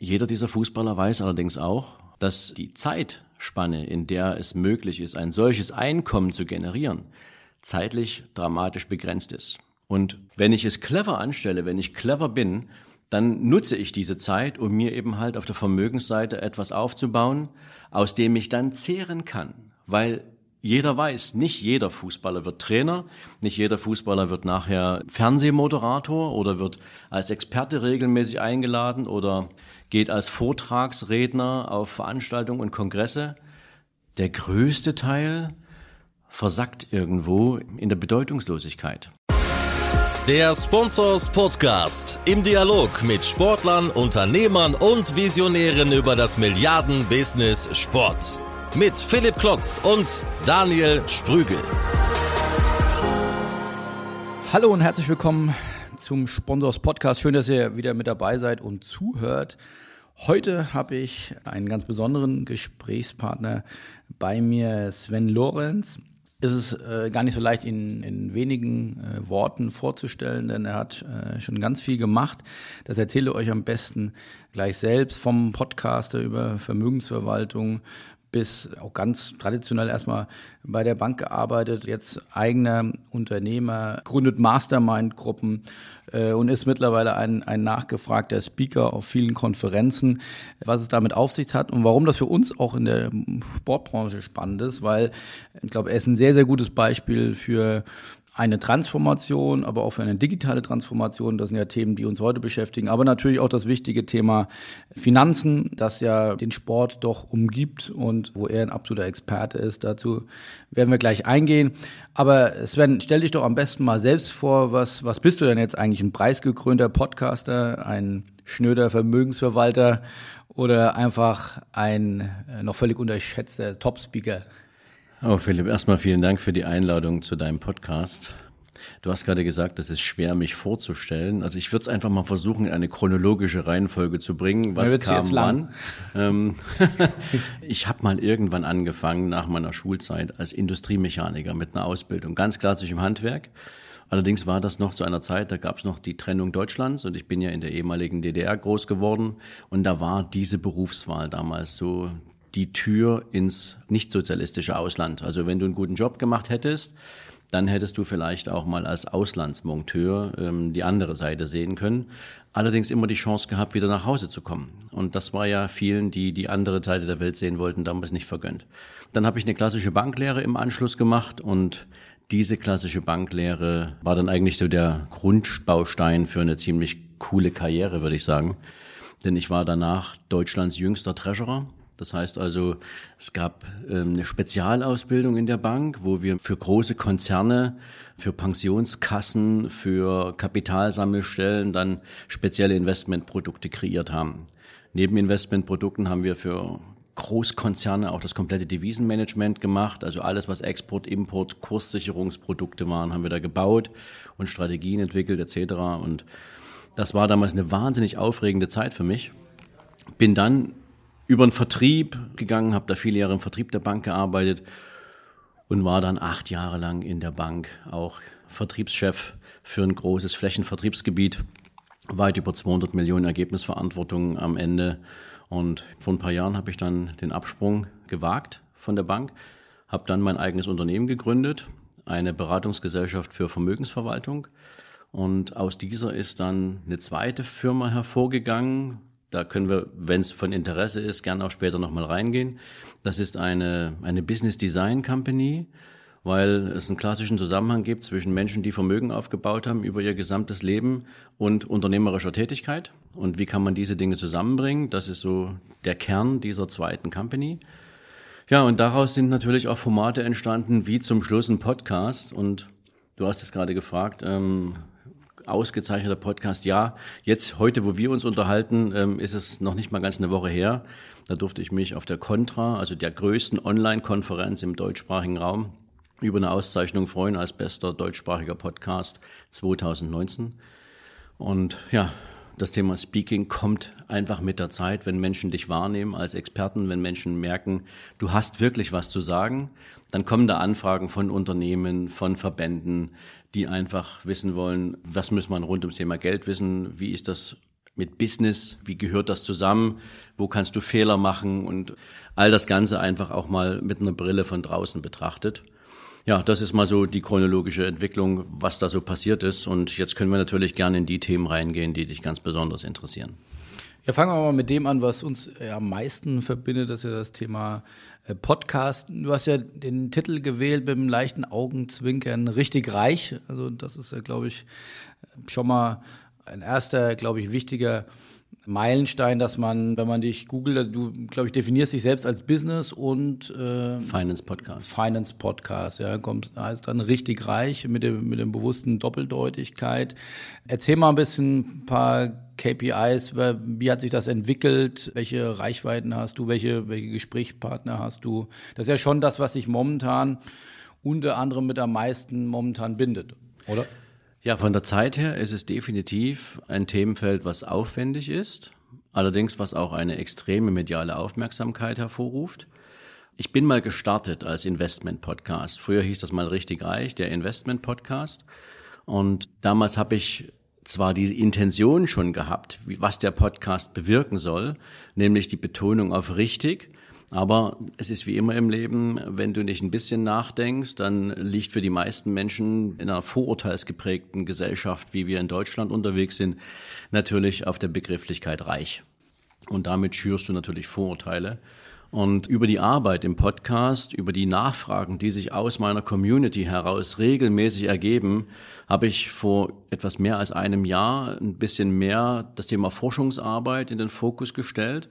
Jeder dieser Fußballer weiß allerdings auch, dass die Zeitspanne, in der es möglich ist, ein solches Einkommen zu generieren, zeitlich dramatisch begrenzt ist. Und wenn ich es clever anstelle, wenn ich clever bin, dann nutze ich diese Zeit, um mir eben halt auf der Vermögensseite etwas aufzubauen, aus dem ich dann zehren kann. Weil jeder weiß, nicht jeder Fußballer wird Trainer, nicht jeder Fußballer wird nachher Fernsehmoderator oder wird als Experte regelmäßig eingeladen oder geht als Vortragsredner auf Veranstaltungen und Kongresse. Der größte Teil versackt irgendwo in der Bedeutungslosigkeit. Der Sponsors Podcast im Dialog mit Sportlern, Unternehmern und Visionären über das Milliarden-Business Sport. Mit Philipp Klotz und Daniel Sprügel. Hallo und herzlich willkommen zum Sponsors Podcast. Schön, dass ihr wieder mit dabei seid und zuhört. Heute habe ich einen ganz besonderen Gesprächspartner bei mir, Sven Lorenz ist es äh, gar nicht so leicht, ihn in wenigen äh, Worten vorzustellen, denn er hat äh, schon ganz viel gemacht. Das erzähle ich euch am besten gleich selbst vom Podcaster über Vermögensverwaltung bis auch ganz traditionell erstmal bei der Bank gearbeitet, jetzt eigener Unternehmer, gründet Mastermind-Gruppen äh, und ist mittlerweile ein, ein nachgefragter Speaker auf vielen Konferenzen, was es damit auf sich hat und warum das für uns auch in der Sportbranche spannend ist, weil ich glaube, er ist ein sehr, sehr gutes Beispiel für eine Transformation, aber auch für eine digitale Transformation. Das sind ja Themen, die uns heute beschäftigen. Aber natürlich auch das wichtige Thema Finanzen, das ja den Sport doch umgibt und wo er ein absoluter Experte ist. Dazu werden wir gleich eingehen. Aber Sven, stell dich doch am besten mal selbst vor. Was, was bist du denn jetzt eigentlich? Ein preisgekrönter Podcaster, ein schnöder Vermögensverwalter oder einfach ein äh, noch völlig unterschätzter Top-Speaker? Oh, Philipp, erstmal vielen Dank für die Einladung zu deinem Podcast. Du hast gerade gesagt, es ist schwer, mich vorzustellen. Also ich würde es einfach mal versuchen, in eine chronologische Reihenfolge zu bringen. Was kam wann? Ähm, ich habe mal irgendwann angefangen nach meiner Schulzeit als Industriemechaniker mit einer Ausbildung, ganz klassisch im Handwerk. Allerdings war das noch zu einer Zeit, da gab es noch die Trennung Deutschlands und ich bin ja in der ehemaligen DDR groß geworden und da war diese Berufswahl damals so die Tür ins nicht-sozialistische Ausland. Also wenn du einen guten Job gemacht hättest, dann hättest du vielleicht auch mal als Auslandsmonteur ähm, die andere Seite sehen können. Allerdings immer die Chance gehabt, wieder nach Hause zu kommen. Und das war ja vielen, die die andere Seite der Welt sehen wollten, damals nicht vergönnt. Dann habe ich eine klassische Banklehre im Anschluss gemacht und diese klassische Banklehre war dann eigentlich so der Grundbaustein für eine ziemlich coole Karriere, würde ich sagen. Denn ich war danach Deutschlands jüngster Treasurer das heißt also, es gab ähm, eine Spezialausbildung in der Bank, wo wir für große Konzerne, für Pensionskassen, für Kapitalsammelstellen dann spezielle Investmentprodukte kreiert haben. Neben Investmentprodukten haben wir für Großkonzerne auch das komplette Devisenmanagement gemacht. Also alles, was Export, Import, Kurssicherungsprodukte waren, haben wir da gebaut und Strategien entwickelt etc. Und das war damals eine wahnsinnig aufregende Zeit für mich. Bin dann über den Vertrieb gegangen, habe da viele Jahre im Vertrieb der Bank gearbeitet und war dann acht Jahre lang in der Bank auch Vertriebschef für ein großes Flächenvertriebsgebiet, weit über 200 Millionen Ergebnisverantwortung am Ende. Und vor ein paar Jahren habe ich dann den Absprung gewagt von der Bank, habe dann mein eigenes Unternehmen gegründet, eine Beratungsgesellschaft für Vermögensverwaltung. Und aus dieser ist dann eine zweite Firma hervorgegangen, da können wir, wenn es von Interesse ist, gerne auch später nochmal reingehen. Das ist eine, eine Business Design Company, weil es einen klassischen Zusammenhang gibt zwischen Menschen, die Vermögen aufgebaut haben über ihr gesamtes Leben und unternehmerischer Tätigkeit. Und wie kann man diese Dinge zusammenbringen? Das ist so der Kern dieser zweiten Company. Ja, und daraus sind natürlich auch Formate entstanden, wie zum Schluss ein Podcast. Und du hast es gerade gefragt, ähm, ausgezeichneter Podcast. Ja, jetzt heute, wo wir uns unterhalten, ähm, ist es noch nicht mal ganz eine Woche her. Da durfte ich mich auf der Contra, also der größten Online-Konferenz im deutschsprachigen Raum, über eine Auszeichnung freuen als bester deutschsprachiger Podcast 2019. Und ja, das Thema Speaking kommt einfach mit der Zeit, wenn Menschen dich wahrnehmen als Experten, wenn Menschen merken, du hast wirklich was zu sagen, dann kommen da Anfragen von Unternehmen, von Verbänden, die einfach wissen wollen, was muss man rund ums Thema Geld wissen, wie ist das mit Business, wie gehört das zusammen, wo kannst du Fehler machen und all das Ganze einfach auch mal mit einer Brille von draußen betrachtet. Ja, das ist mal so die chronologische Entwicklung, was da so passiert ist. Und jetzt können wir natürlich gerne in die Themen reingehen, die dich ganz besonders interessieren. Ja, fangen wir mal mit dem an, was uns ja am meisten verbindet, das ist ja das Thema äh, Podcast. Du hast ja den Titel gewählt mit einem leichten Augenzwinkern, richtig reich. Also das ist ja, glaube ich, schon mal ein erster, glaube ich, wichtiger Meilenstein, dass man, wenn man dich googelt, du, glaube ich, definierst dich selbst als Business und äh, Finance Podcast. Finance Podcast, ja, kommst heißt dann richtig reich mit dem mit dem bewussten Doppeldeutigkeit. Erzähl mal ein bisschen ein paar KPIs, wie hat sich das entwickelt? Welche Reichweiten hast du? Welche welche Gesprächspartner hast du? Das ist ja schon das, was sich momentan unter anderem mit am meisten momentan bindet, oder? Ja, von der Zeit her ist es definitiv ein Themenfeld, was aufwendig ist, allerdings was auch eine extreme mediale Aufmerksamkeit hervorruft. Ich bin mal gestartet als Investment-Podcast. Früher hieß das mal richtig reich, der Investment-Podcast. Und damals habe ich zwar die Intention schon gehabt, was der Podcast bewirken soll, nämlich die Betonung auf richtig, aber es ist wie immer im Leben, wenn du nicht ein bisschen nachdenkst, dann liegt für die meisten Menschen in einer vorurteilsgeprägten Gesellschaft, wie wir in Deutschland unterwegs sind, natürlich auf der Begrifflichkeit reich. Und damit schürst du natürlich Vorurteile. Und über die Arbeit im Podcast, über die Nachfragen, die sich aus meiner Community heraus regelmäßig ergeben, habe ich vor etwas mehr als einem Jahr ein bisschen mehr das Thema Forschungsarbeit in den Fokus gestellt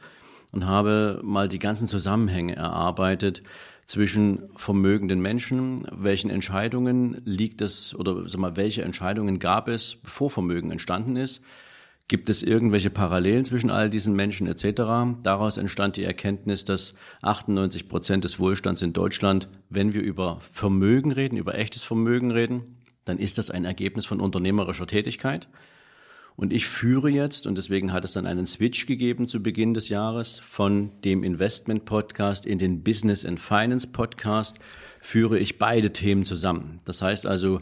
und habe mal die ganzen Zusammenhänge erarbeitet zwischen vermögenden Menschen, welchen Entscheidungen liegt es oder sag mal, welche Entscheidungen gab es, bevor Vermögen entstanden ist. Gibt es irgendwelche Parallelen zwischen all diesen Menschen etc.? Daraus entstand die Erkenntnis, dass 98 Prozent des Wohlstands in Deutschland, wenn wir über Vermögen reden, über echtes Vermögen reden, dann ist das ein Ergebnis von unternehmerischer Tätigkeit. Und ich führe jetzt, und deswegen hat es dann einen Switch gegeben zu Beginn des Jahres, von dem Investment Podcast in den Business and Finance Podcast, führe ich beide Themen zusammen. Das heißt also,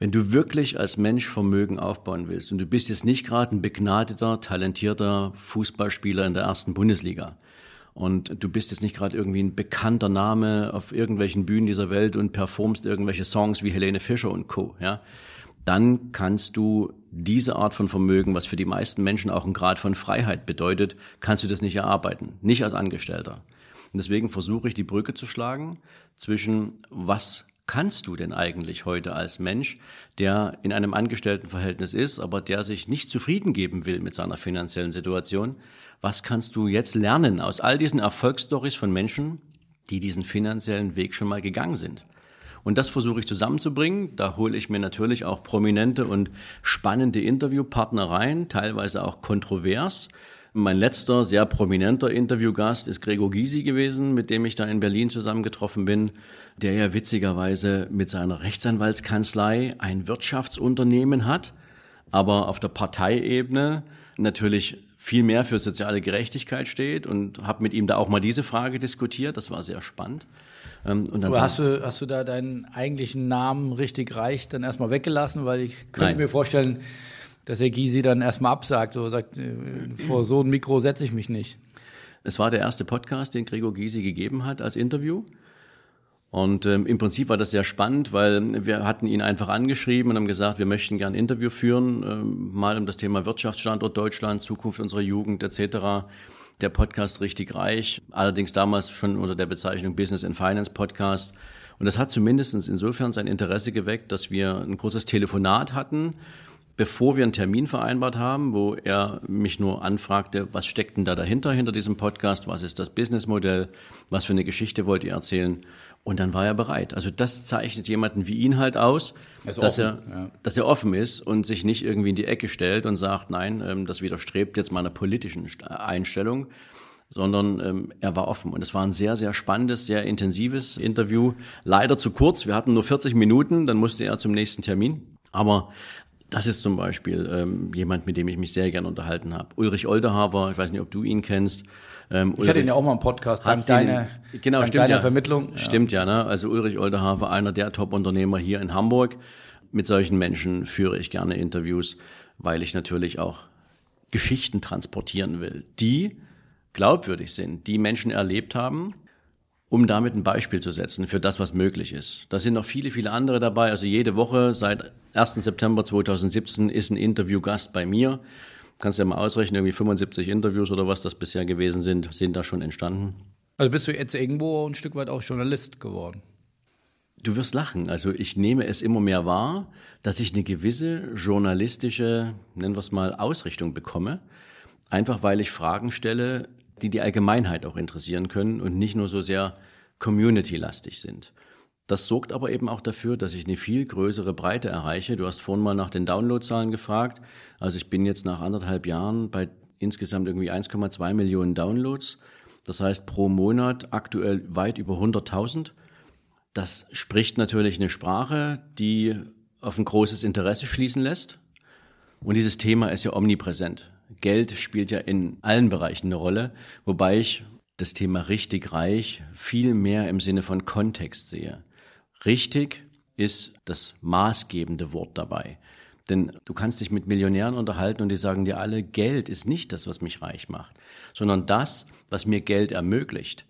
wenn du wirklich als Mensch Vermögen aufbauen willst und du bist jetzt nicht gerade ein begnadeter, talentierter Fußballspieler in der ersten Bundesliga und du bist jetzt nicht gerade irgendwie ein bekannter Name auf irgendwelchen Bühnen dieser Welt und performst irgendwelche Songs wie Helene Fischer und Co., ja, dann kannst du diese Art von Vermögen, was für die meisten Menschen auch ein Grad von Freiheit bedeutet, kannst du das nicht erarbeiten, nicht als Angestellter. Und deswegen versuche ich die Brücke zu schlagen zwischen was kannst du denn eigentlich heute als Mensch, der in einem Angestelltenverhältnis ist, aber der sich nicht zufrieden geben will mit seiner finanziellen Situation? Was kannst du jetzt lernen aus all diesen Erfolgsstories von Menschen, die diesen finanziellen Weg schon mal gegangen sind? Und das versuche ich zusammenzubringen. Da hole ich mir natürlich auch prominente und spannende Interviewpartner rein, teilweise auch kontrovers. Mein letzter sehr prominenter Interviewgast ist Gregor Gysi gewesen, mit dem ich da in Berlin zusammengetroffen bin, der ja witzigerweise mit seiner Rechtsanwaltskanzlei ein Wirtschaftsunternehmen hat, aber auf der Parteiebene natürlich viel mehr für soziale Gerechtigkeit steht und habe mit ihm da auch mal diese Frage diskutiert. Das war sehr spannend. Ähm, und dann hast du, hast du da deinen eigentlichen Namen richtig reich dann erstmal weggelassen? Weil ich könnte Nein. mir vorstellen, dass der Gysi dann erstmal absagt, so sagt, äh, vor so ein Mikro setze ich mich nicht. Es war der erste Podcast, den Gregor Gysi gegeben hat als Interview. Und ähm, im Prinzip war das sehr spannend, weil wir hatten ihn einfach angeschrieben und haben gesagt, wir möchten gern ein Interview führen, ähm, mal um das Thema Wirtschaftsstandort Deutschland, Zukunft unserer Jugend etc der Podcast richtig reich, allerdings damals schon unter der Bezeichnung Business and Finance Podcast. Und das hat zumindest insofern sein Interesse geweckt, dass wir ein großes Telefonat hatten, bevor wir einen Termin vereinbart haben, wo er mich nur anfragte, was steckt denn da dahinter, hinter diesem Podcast, was ist das Businessmodell, was für eine Geschichte wollt ihr erzählen? Und dann war er bereit. Also das zeichnet jemanden wie ihn halt aus, er dass, offen, er, ja. dass er offen ist und sich nicht irgendwie in die Ecke stellt und sagt, nein, ähm, das widerstrebt jetzt meiner politischen Einstellung, sondern ähm, er war offen. Und es war ein sehr, sehr spannendes, sehr intensives Interview. Leider zu kurz, wir hatten nur 40 Minuten, dann musste er zum nächsten Termin. Aber das ist zum Beispiel ähm, jemand, mit dem ich mich sehr gerne unterhalten habe. Ulrich Olderhaver, ich weiß nicht, ob du ihn kennst. Ähm, ich hatte ihn ja auch mal im Podcast, dank, deine, genau, dank deiner ja. Vermittlung. Ja. Stimmt ja, ne? Also Ulrich Olderhafer, einer der Top-Unternehmer hier in Hamburg. Mit solchen Menschen führe ich gerne Interviews, weil ich natürlich auch Geschichten transportieren will, die glaubwürdig sind, die Menschen erlebt haben, um damit ein Beispiel zu setzen für das, was möglich ist. Da sind noch viele, viele andere dabei. Also jede Woche seit 1. September 2017 ist ein Interviewgast bei mir. Kannst du ja mal ausrechnen, irgendwie 75 Interviews oder was das bisher gewesen sind, sind da schon entstanden. Also bist du jetzt irgendwo ein Stück weit auch Journalist geworden? Du wirst lachen. Also ich nehme es immer mehr wahr, dass ich eine gewisse journalistische, nennen wir es mal, Ausrichtung bekomme. Einfach weil ich Fragen stelle, die die Allgemeinheit auch interessieren können und nicht nur so sehr community-lastig sind. Das sorgt aber eben auch dafür, dass ich eine viel größere Breite erreiche. Du hast vorhin mal nach den Downloadzahlen gefragt. Also ich bin jetzt nach anderthalb Jahren bei insgesamt irgendwie 1,2 Millionen Downloads. Das heißt pro Monat aktuell weit über 100.000. Das spricht natürlich eine Sprache, die auf ein großes Interesse schließen lässt. Und dieses Thema ist ja omnipräsent. Geld spielt ja in allen Bereichen eine Rolle, wobei ich das Thema richtig reich viel mehr im Sinne von Kontext sehe. Richtig ist das maßgebende Wort dabei. Denn du kannst dich mit Millionären unterhalten und die sagen dir alle, Geld ist nicht das, was mich reich macht, sondern das, was mir Geld ermöglicht.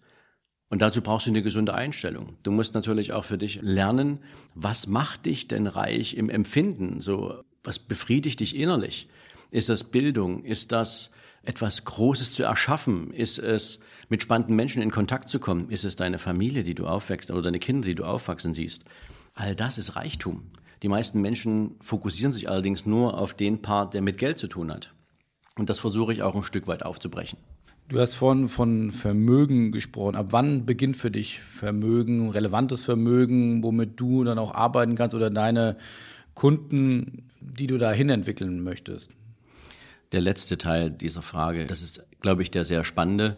Und dazu brauchst du eine gesunde Einstellung. Du musst natürlich auch für dich lernen, was macht dich denn reich im Empfinden? So, was befriedigt dich innerlich? Ist das Bildung? Ist das etwas Großes zu erschaffen? Ist es mit spannenden Menschen in Kontakt zu kommen? Ist es deine Familie, die du aufwächst oder deine Kinder, die du aufwachsen siehst? All das ist Reichtum. Die meisten Menschen fokussieren sich allerdings nur auf den Part, der mit Geld zu tun hat. Und das versuche ich auch ein Stück weit aufzubrechen. Du hast vorhin von Vermögen gesprochen. Ab wann beginnt für dich Vermögen, relevantes Vermögen, womit du dann auch arbeiten kannst oder deine Kunden, die du dahin entwickeln möchtest? Der letzte Teil dieser Frage, das ist, glaube ich, der sehr spannende,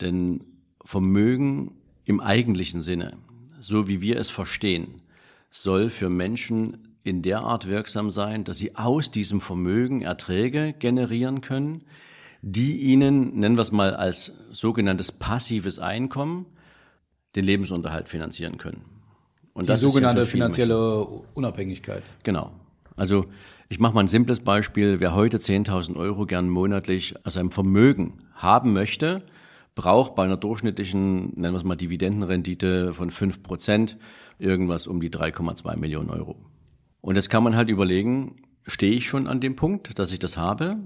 denn Vermögen im eigentlichen Sinne, so wie wir es verstehen, soll für Menschen in der Art wirksam sein, dass sie aus diesem Vermögen Erträge generieren können, die ihnen, nennen wir es mal als sogenanntes passives Einkommen, den Lebensunterhalt finanzieren können. Und die das sogenannte ja finanzielle Unabhängigkeit. Genau. Also ich mache mal ein simples Beispiel. Wer heute 10.000 Euro gern monatlich aus einem Vermögen haben möchte, braucht bei einer durchschnittlichen, nennen wir es mal Dividendenrendite von 5 Prozent irgendwas um die 3,2 Millionen Euro. Und jetzt kann man halt überlegen, stehe ich schon an dem Punkt, dass ich das habe?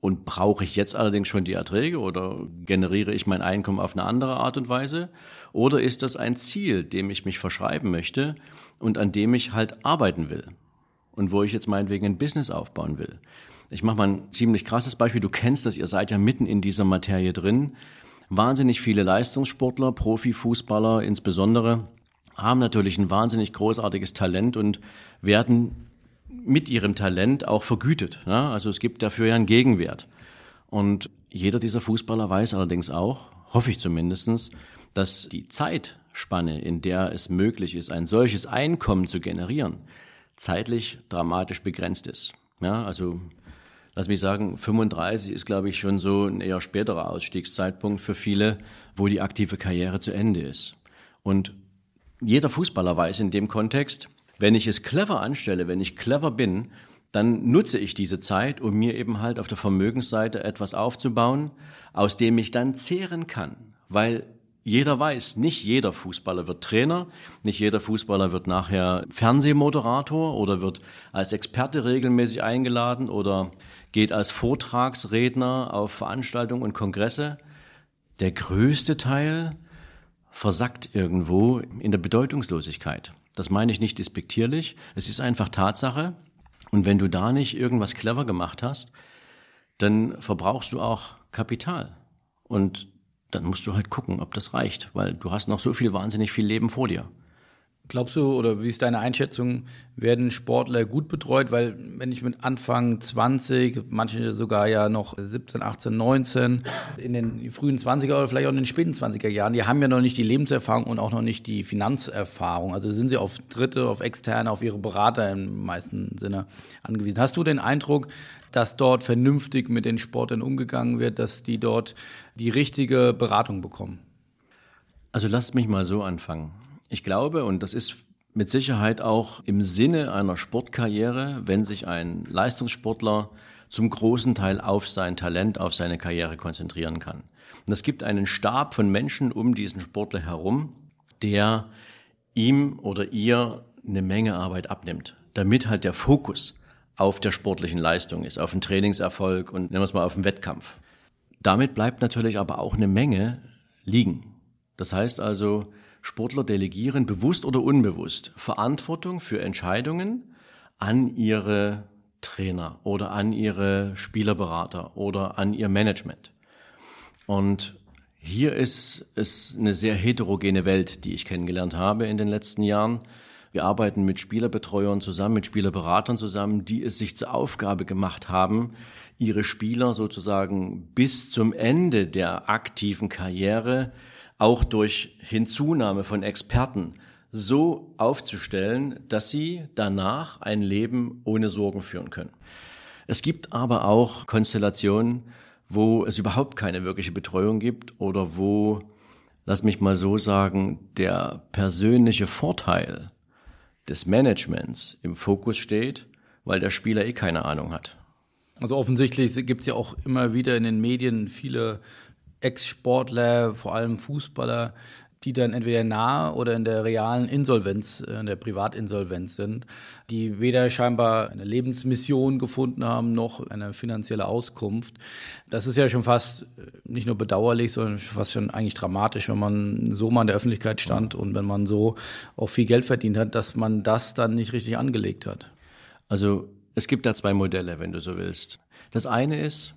Und brauche ich jetzt allerdings schon die Erträge oder generiere ich mein Einkommen auf eine andere Art und Weise? Oder ist das ein Ziel, dem ich mich verschreiben möchte und an dem ich halt arbeiten will? Und wo ich jetzt meinetwegen ein Business aufbauen will? Ich mache mal ein ziemlich krasses Beispiel. Du kennst das, ihr seid ja mitten in dieser Materie drin. Wahnsinnig viele Leistungssportler, Profifußballer insbesondere, haben natürlich ein wahnsinnig großartiges Talent und werden mit ihrem Talent auch vergütet. Ja? Also es gibt dafür ja einen Gegenwert. Und jeder dieser Fußballer weiß allerdings auch, hoffe ich zumindestens, dass die Zeitspanne, in der es möglich ist, ein solches Einkommen zu generieren, zeitlich dramatisch begrenzt ist. Ja, also lass mich sagen, 35 ist, glaube ich, schon so ein eher späterer Ausstiegszeitpunkt für viele, wo die aktive Karriere zu Ende ist. Und jeder Fußballer weiß in dem Kontext, wenn ich es clever anstelle, wenn ich clever bin, dann nutze ich diese Zeit, um mir eben halt auf der Vermögensseite etwas aufzubauen, aus dem ich dann zehren kann. Weil jeder weiß, nicht jeder Fußballer wird Trainer, nicht jeder Fußballer wird nachher Fernsehmoderator oder wird als Experte regelmäßig eingeladen oder geht als Vortragsredner auf Veranstaltungen und Kongresse. Der größte Teil versackt irgendwo in der Bedeutungslosigkeit. Das meine ich nicht despektierlich. Es ist einfach Tatsache. Und wenn du da nicht irgendwas clever gemacht hast, dann verbrauchst du auch Kapital. Und dann musst du halt gucken, ob das reicht, weil du hast noch so viel wahnsinnig viel Leben vor dir. Glaubst du, oder wie ist deine Einschätzung, werden Sportler gut betreut? Weil wenn ich mit Anfang 20, manche sogar ja noch 17, 18, 19, in den frühen 20er oder vielleicht auch in den späten 20er Jahren, die haben ja noch nicht die Lebenserfahrung und auch noch nicht die Finanzerfahrung. Also sind sie auf Dritte, auf Externe, auf ihre Berater im meisten Sinne angewiesen. Hast du den Eindruck, dass dort vernünftig mit den Sportlern umgegangen wird, dass die dort die richtige Beratung bekommen? Also lasst mich mal so anfangen. Ich glaube, und das ist mit Sicherheit auch im Sinne einer Sportkarriere, wenn sich ein Leistungssportler zum großen Teil auf sein Talent, auf seine Karriere konzentrieren kann. Und es gibt einen Stab von Menschen um diesen Sportler herum, der ihm oder ihr eine Menge Arbeit abnimmt, damit halt der Fokus auf der sportlichen Leistung ist, auf den Trainingserfolg und nennen wir es mal auf den Wettkampf. Damit bleibt natürlich aber auch eine Menge liegen. Das heißt also, Sportler delegieren bewusst oder unbewusst Verantwortung für Entscheidungen an ihre Trainer oder an ihre Spielerberater oder an ihr Management. Und hier ist es eine sehr heterogene Welt, die ich kennengelernt habe in den letzten Jahren. Wir arbeiten mit Spielerbetreuern zusammen, mit Spielerberatern zusammen, die es sich zur Aufgabe gemacht haben, ihre Spieler sozusagen bis zum Ende der aktiven Karriere auch durch Hinzunahme von Experten so aufzustellen, dass sie danach ein Leben ohne Sorgen führen können. Es gibt aber auch Konstellationen, wo es überhaupt keine wirkliche Betreuung gibt oder wo, lass mich mal so sagen, der persönliche Vorteil des Managements im Fokus steht, weil der Spieler eh keine Ahnung hat. Also offensichtlich gibt es ja auch immer wieder in den Medien viele Ex-Sportler, vor allem Fußballer, die dann entweder nahe oder in der realen Insolvenz, äh, in der Privatinsolvenz sind, die weder scheinbar eine Lebensmission gefunden haben noch eine finanzielle Auskunft. Das ist ja schon fast äh, nicht nur bedauerlich, sondern fast schon eigentlich dramatisch, wenn man so mal in der Öffentlichkeit stand und wenn man so auch viel Geld verdient hat, dass man das dann nicht richtig angelegt hat. Also es gibt da zwei Modelle, wenn du so willst. Das eine ist,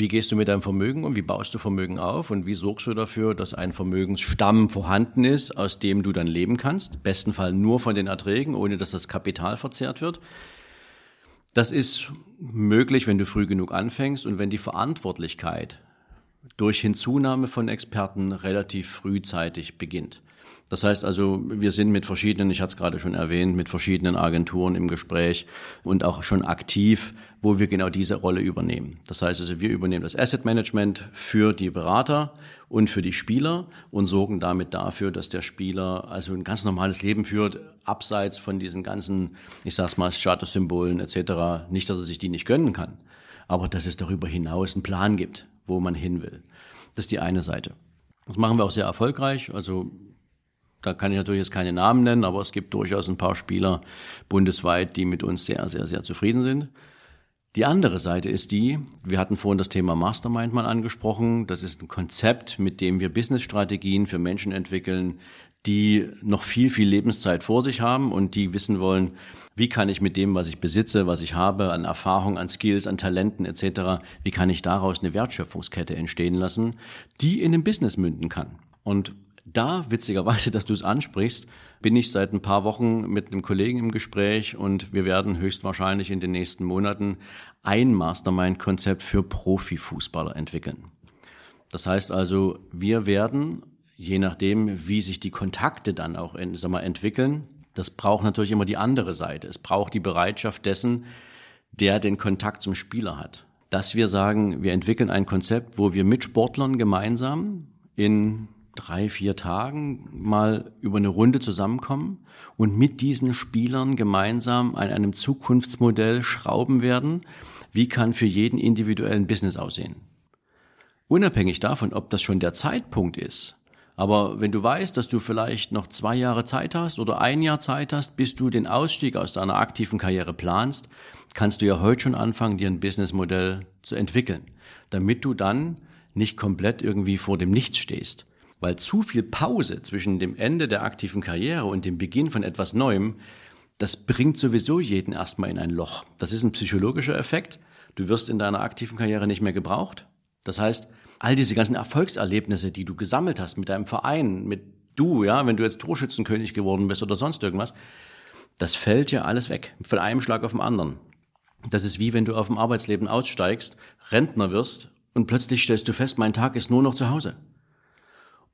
wie gehst du mit deinem Vermögen um? Wie baust du Vermögen auf? Und wie sorgst du dafür, dass ein Vermögensstamm vorhanden ist, aus dem du dann leben kannst? Besten Fall nur von den Erträgen, ohne dass das Kapital verzehrt wird. Das ist möglich, wenn du früh genug anfängst und wenn die Verantwortlichkeit durch Hinzunahme von Experten relativ frühzeitig beginnt. Das heißt also, wir sind mit verschiedenen, ich hatte es gerade schon erwähnt, mit verschiedenen Agenturen im Gespräch und auch schon aktiv, wo wir genau diese Rolle übernehmen. Das heißt also, wir übernehmen das Asset Management für die Berater und für die Spieler und sorgen damit dafür, dass der Spieler also ein ganz normales Leben führt, abseits von diesen ganzen, ich sag's mal, Statussymbolen etc. Nicht, dass er sich die nicht gönnen kann, aber dass es darüber hinaus einen Plan gibt, wo man hin will. Das ist die eine Seite. Das machen wir auch sehr erfolgreich. Also da kann ich natürlich jetzt keine Namen nennen, aber es gibt durchaus ein paar Spieler bundesweit, die mit uns sehr, sehr, sehr zufrieden sind. Die andere Seite ist die, wir hatten vorhin das Thema Mastermind mal angesprochen. Das ist ein Konzept, mit dem wir Businessstrategien für Menschen entwickeln, die noch viel, viel Lebenszeit vor sich haben und die wissen wollen, wie kann ich mit dem, was ich besitze, was ich habe, an Erfahrung, an Skills, an Talenten etc., wie kann ich daraus eine Wertschöpfungskette entstehen lassen, die in einem Business münden kann. Und da, witzigerweise, dass du es ansprichst, bin ich seit ein paar Wochen mit einem Kollegen im Gespräch und wir werden höchstwahrscheinlich in den nächsten Monaten ein Mastermind-Konzept für Profifußballer entwickeln. Das heißt also, wir werden, je nachdem, wie sich die Kontakte dann auch sag mal, entwickeln, das braucht natürlich immer die andere Seite. Es braucht die Bereitschaft dessen, der den Kontakt zum Spieler hat. Dass wir sagen, wir entwickeln ein Konzept, wo wir mit Sportlern gemeinsam in drei, vier Tagen mal über eine Runde zusammenkommen und mit diesen Spielern gemeinsam an einem Zukunftsmodell schrauben werden, wie kann für jeden individuellen Business aussehen. Unabhängig davon, ob das schon der Zeitpunkt ist, aber wenn du weißt, dass du vielleicht noch zwei Jahre Zeit hast oder ein Jahr Zeit hast, bis du den Ausstieg aus deiner aktiven Karriere planst, kannst du ja heute schon anfangen, dir ein Businessmodell zu entwickeln, damit du dann nicht komplett irgendwie vor dem Nichts stehst. Weil zu viel Pause zwischen dem Ende der aktiven Karriere und dem Beginn von etwas Neuem, das bringt sowieso jeden erstmal in ein Loch. Das ist ein psychologischer Effekt. Du wirst in deiner aktiven Karriere nicht mehr gebraucht. Das heißt, all diese ganzen Erfolgserlebnisse, die du gesammelt hast mit deinem Verein, mit du, ja, wenn du jetzt Torschützenkönig geworden bist oder sonst irgendwas, das fällt ja alles weg. Von einem Schlag auf den anderen. Das ist wie wenn du auf dem Arbeitsleben aussteigst, Rentner wirst und plötzlich stellst du fest, mein Tag ist nur noch zu Hause.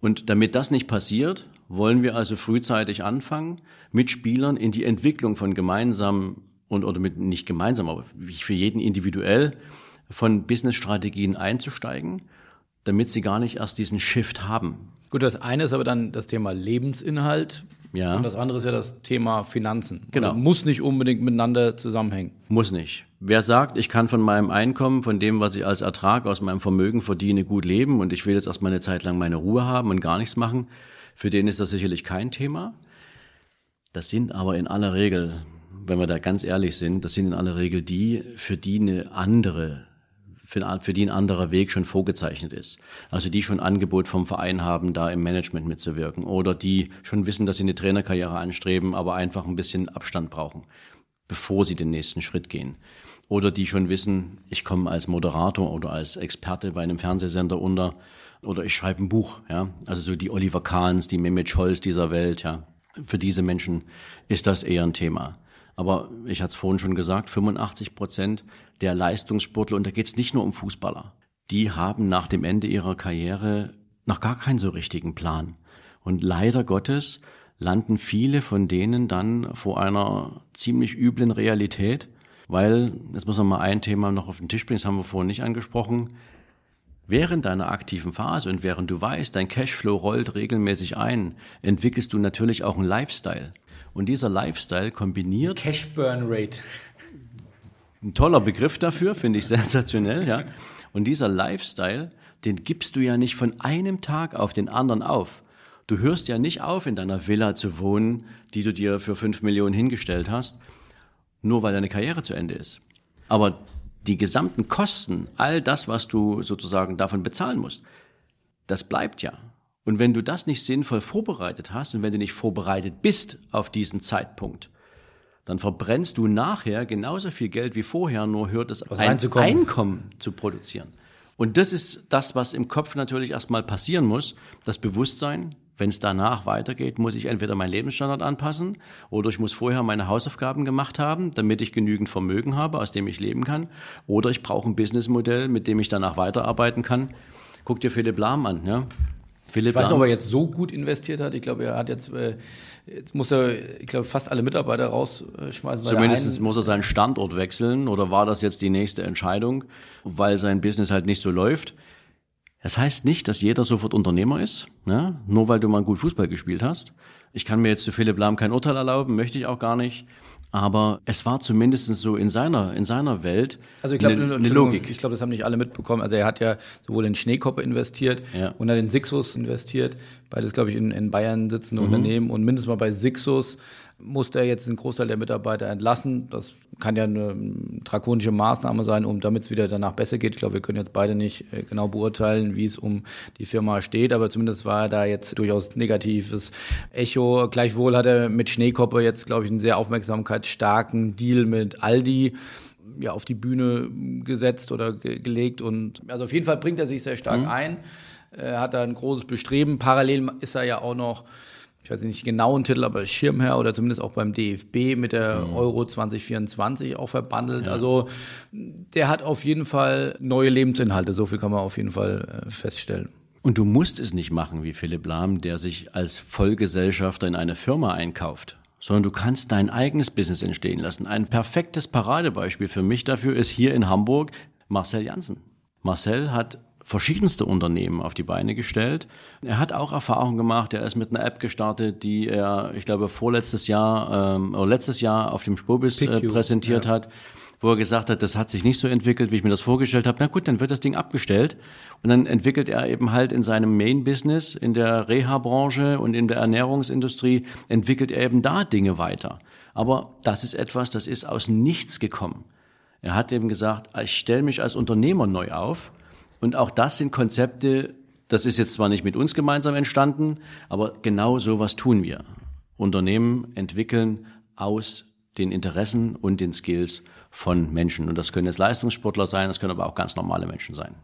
Und damit das nicht passiert, wollen wir also frühzeitig anfangen, mit Spielern in die Entwicklung von gemeinsamen und oder mit nicht gemeinsam, aber für jeden individuell von Business-Strategien einzusteigen, damit sie gar nicht erst diesen Shift haben. Gut, das eine ist aber dann das Thema Lebensinhalt. Ja. Und das andere ist ja das Thema Finanzen. Genau. Also muss nicht unbedingt miteinander zusammenhängen. Muss nicht. Wer sagt, ich kann von meinem Einkommen, von dem, was ich als Ertrag aus meinem Vermögen verdiene, gut leben und ich will jetzt erstmal eine Zeit lang meine Ruhe haben und gar nichts machen, für den ist das sicherlich kein Thema. Das sind aber in aller Regel, wenn wir da ganz ehrlich sind, das sind in aller Regel die, für die eine andere für, für die ein anderer Weg schon vorgezeichnet ist. Also die schon Angebot vom Verein haben, da im Management mitzuwirken oder die schon wissen, dass sie eine Trainerkarriere anstreben, aber einfach ein bisschen Abstand brauchen, bevor sie den nächsten Schritt gehen. Oder die schon wissen, ich komme als Moderator oder als Experte bei einem Fernsehsender unter oder ich schreibe ein Buch, ja. Also so die Oliver Kahns, die Mehmet Scholz dieser Welt, ja. Für diese Menschen ist das eher ein Thema. Aber ich hatte es vorhin schon gesagt, 85 Prozent der Leistungssportler, und da geht es nicht nur um Fußballer, die haben nach dem Ende ihrer Karriere noch gar keinen so richtigen Plan. Und leider Gottes landen viele von denen dann vor einer ziemlich üblen Realität, weil, jetzt muss man mal ein Thema noch auf den Tisch bringen, das haben wir vorhin nicht angesprochen, Während deiner aktiven Phase und während du weißt, dein Cashflow rollt regelmäßig ein, entwickelst du natürlich auch einen Lifestyle. Und dieser Lifestyle kombiniert. Cash Burn Rate. Ein toller Begriff dafür, finde ich sensationell, ja. Und dieser Lifestyle, den gibst du ja nicht von einem Tag auf den anderen auf. Du hörst ja nicht auf, in deiner Villa zu wohnen, die du dir für fünf Millionen hingestellt hast, nur weil deine Karriere zu Ende ist. Aber die gesamten Kosten, all das, was du sozusagen davon bezahlen musst, das bleibt ja. Und wenn du das nicht sinnvoll vorbereitet hast und wenn du nicht vorbereitet bist auf diesen Zeitpunkt, dann verbrennst du nachher genauso viel Geld wie vorher, nur hört es ein Einkommen zu produzieren. Und das ist das, was im Kopf natürlich erstmal passieren muss, das Bewusstsein, wenn es danach weitergeht, muss ich entweder meinen Lebensstandard anpassen oder ich muss vorher meine Hausaufgaben gemacht haben, damit ich genügend Vermögen habe, aus dem ich leben kann. Oder ich brauche ein Businessmodell, mit dem ich danach weiterarbeiten kann. Guck dir Philipp Lahm an. Ja? Philipp ich weiß nicht, ob er jetzt so gut investiert hat. Ich glaube, er hat jetzt, äh, jetzt muss er, ich glaube, fast alle Mitarbeiter rausschmeißen. Zumindest muss er seinen Standort wechseln oder war das jetzt die nächste Entscheidung, weil sein Business halt nicht so läuft. Das heißt nicht, dass jeder sofort Unternehmer ist, ne? nur weil du mal gut Fußball gespielt hast. Ich kann mir jetzt zu Philipp Lahm kein Urteil erlauben, möchte ich auch gar nicht. Aber es war zumindest so in seiner, in seiner Welt also ich glaub, eine, eine Logik. Ich glaube, das haben nicht alle mitbekommen. Also er hat ja sowohl in Schneekoppe investiert ja. und hat in Sixus investiert. Beides, glaube ich, in, in Bayern sitzende mhm. Unternehmen. Und mindestens mal bei Sixus musste er jetzt einen Großteil der Mitarbeiter entlassen. Das kann ja eine drakonische Maßnahme sein, um damit es wieder danach besser geht. Ich glaube, wir können jetzt beide nicht äh, genau beurteilen, wie es um die Firma steht, aber zumindest war da jetzt durchaus negatives Echo. Gleichwohl hat er mit Schneekoppe jetzt, glaube ich, einen sehr aufmerksamkeitsstarken Deal mit Aldi ja, auf die Bühne gesetzt oder ge gelegt und also auf jeden Fall bringt er sich sehr stark mhm. ein. Er hat da ein großes Bestreben. Parallel ist er ja auch noch ich weiß nicht genauen Titel, aber Schirmherr oder zumindest auch beim DFB mit der mhm. Euro 2024 auch verbandelt. Ja. Also der hat auf jeden Fall neue Lebensinhalte, so viel kann man auf jeden Fall äh, feststellen. Und du musst es nicht machen wie Philipp Lahm, der sich als Vollgesellschafter in eine Firma einkauft, sondern du kannst dein eigenes Business entstehen lassen. Ein perfektes Paradebeispiel für mich dafür ist hier in Hamburg Marcel Janssen. Marcel hat verschiedenste Unternehmen auf die Beine gestellt. Er hat auch Erfahrung gemacht. Er ist mit einer App gestartet, die er, ich glaube, vorletztes Jahr ähm, oder letztes Jahr auf dem Spobis äh, präsentiert ja. hat, wo er gesagt hat, das hat sich nicht so entwickelt, wie ich mir das vorgestellt habe. Na gut, dann wird das Ding abgestellt und dann entwickelt er eben halt in seinem Main-Business, in der Reha-Branche und in der Ernährungsindustrie, entwickelt er eben da Dinge weiter. Aber das ist etwas, das ist aus nichts gekommen. Er hat eben gesagt, ich stelle mich als Unternehmer neu auf und auch das sind Konzepte, das ist jetzt zwar nicht mit uns gemeinsam entstanden, aber genau sowas tun wir. Unternehmen entwickeln aus den Interessen und den Skills von Menschen. Und das können jetzt Leistungssportler sein, das können aber auch ganz normale Menschen sein.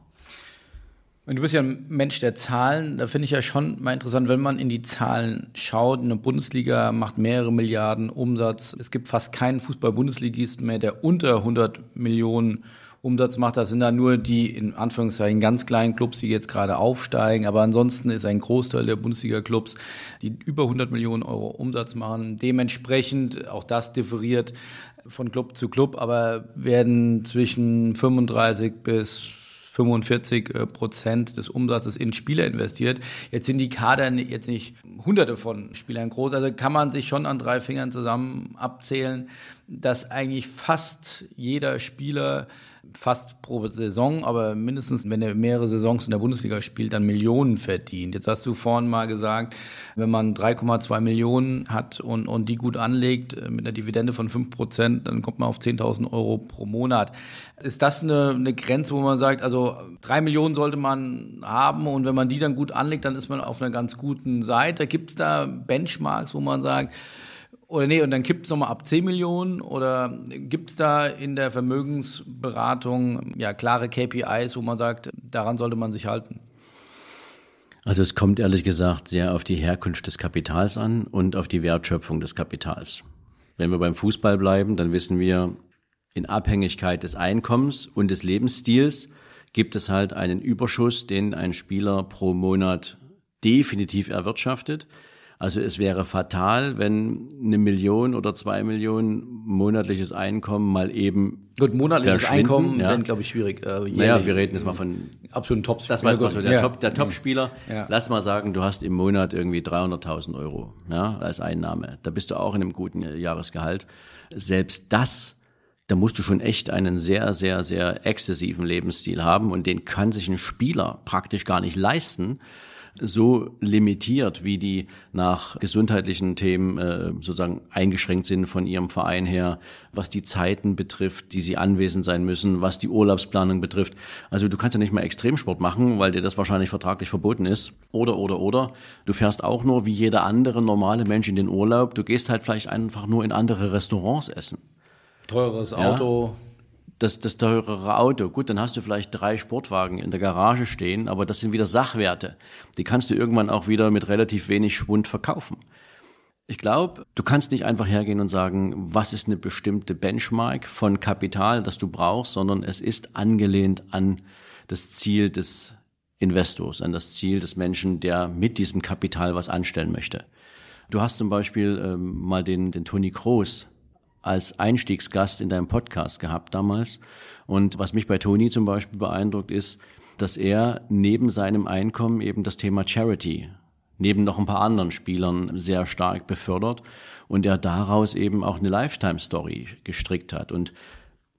Und du bist ja ein Mensch der Zahlen. Da finde ich ja schon mal interessant, wenn man in die Zahlen schaut. Eine Bundesliga macht mehrere Milliarden Umsatz. Es gibt fast keinen Fußball-Bundesligisten mehr, der unter 100 Millionen Umsatz macht. Das sind dann nur die in Anführungszeichen ganz kleinen Clubs, die jetzt gerade aufsteigen. Aber ansonsten ist ein Großteil der Bundesliga-Clubs, die über 100 Millionen Euro Umsatz machen. Dementsprechend, auch das differiert von Club zu Club, aber werden zwischen 35 bis 45 äh, Prozent des Umsatzes in Spieler investiert. Jetzt sind die Kader jetzt nicht hunderte von Spielern groß, also kann man sich schon an drei Fingern zusammen abzählen, dass eigentlich fast jeder Spieler fast pro Saison, aber mindestens, wenn er mehrere Saisons in der Bundesliga spielt, dann Millionen verdient. Jetzt hast du vorhin mal gesagt, wenn man 3,2 Millionen hat und, und die gut anlegt äh, mit einer Dividende von 5 Prozent, dann kommt man auf 10.000 Euro pro Monat. Ist das eine, eine Grenze, wo man sagt, also drei Millionen sollte man haben und wenn man die dann gut anlegt, dann ist man auf einer ganz guten Seite. Gibt es da Benchmarks, wo man sagt, oder nee, und dann kippt es nochmal ab 10 Millionen oder gibt es da in der Vermögensberatung ja klare KPIs, wo man sagt, daran sollte man sich halten? Also es kommt ehrlich gesagt sehr auf die Herkunft des Kapitals an und auf die Wertschöpfung des Kapitals. Wenn wir beim Fußball bleiben, dann wissen wir, in Abhängigkeit des Einkommens und des Lebensstils gibt es halt einen Überschuss, den ein Spieler pro Monat definitiv erwirtschaftet. Also es wäre fatal, wenn eine Million oder zwei Millionen monatliches Einkommen mal eben Gut, monatliches Einkommen ja. wäre, glaube ich, schwierig. Äh, naja, wir reden jetzt mal von absoluten Top. Das weiß man so. Der, ja. Top, der Top-Spieler, ja. lass mal sagen, du hast im Monat irgendwie 300.000 Euro ja, als Einnahme. Da bist du auch in einem guten Jahresgehalt. Selbst das da musst du schon echt einen sehr, sehr, sehr exzessiven Lebensstil haben und den kann sich ein Spieler praktisch gar nicht leisten so limitiert, wie die nach gesundheitlichen Themen äh, sozusagen eingeschränkt sind von ihrem Verein her, was die Zeiten betrifft, die sie anwesend sein müssen, was die Urlaubsplanung betrifft. Also du kannst ja nicht mal Extremsport machen, weil dir das wahrscheinlich vertraglich verboten ist. Oder, oder, oder. Du fährst auch nur wie jeder andere normale Mensch in den Urlaub. Du gehst halt vielleicht einfach nur in andere Restaurants essen. Teures Auto. Ja? Das, das teurere Auto. Gut, dann hast du vielleicht drei Sportwagen in der Garage stehen, aber das sind wieder Sachwerte. Die kannst du irgendwann auch wieder mit relativ wenig Schwund verkaufen. Ich glaube, du kannst nicht einfach hergehen und sagen, was ist eine bestimmte Benchmark von Kapital, das du brauchst, sondern es ist angelehnt an das Ziel des Investors, an das Ziel des Menschen, der mit diesem Kapital was anstellen möchte. Du hast zum Beispiel ähm, mal den, den Tony Kroos als Einstiegsgast in deinem Podcast gehabt damals. Und was mich bei Toni zum Beispiel beeindruckt ist, dass er neben seinem Einkommen eben das Thema Charity neben noch ein paar anderen Spielern sehr stark befördert und er daraus eben auch eine Lifetime-Story gestrickt hat und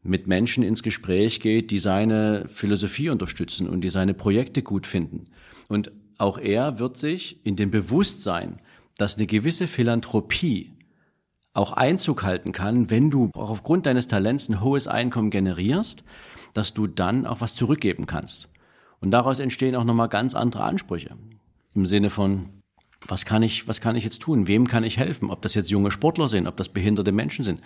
mit Menschen ins Gespräch geht, die seine Philosophie unterstützen und die seine Projekte gut finden. Und auch er wird sich in dem Bewusstsein, dass eine gewisse Philanthropie auch Einzug halten kann, wenn du auch aufgrund deines Talents ein hohes Einkommen generierst, dass du dann auch was zurückgeben kannst. Und daraus entstehen auch nochmal ganz andere Ansprüche. Im Sinne von, was kann ich, was kann ich jetzt tun? Wem kann ich helfen? Ob das jetzt junge Sportler sind, ob das behinderte Menschen sind.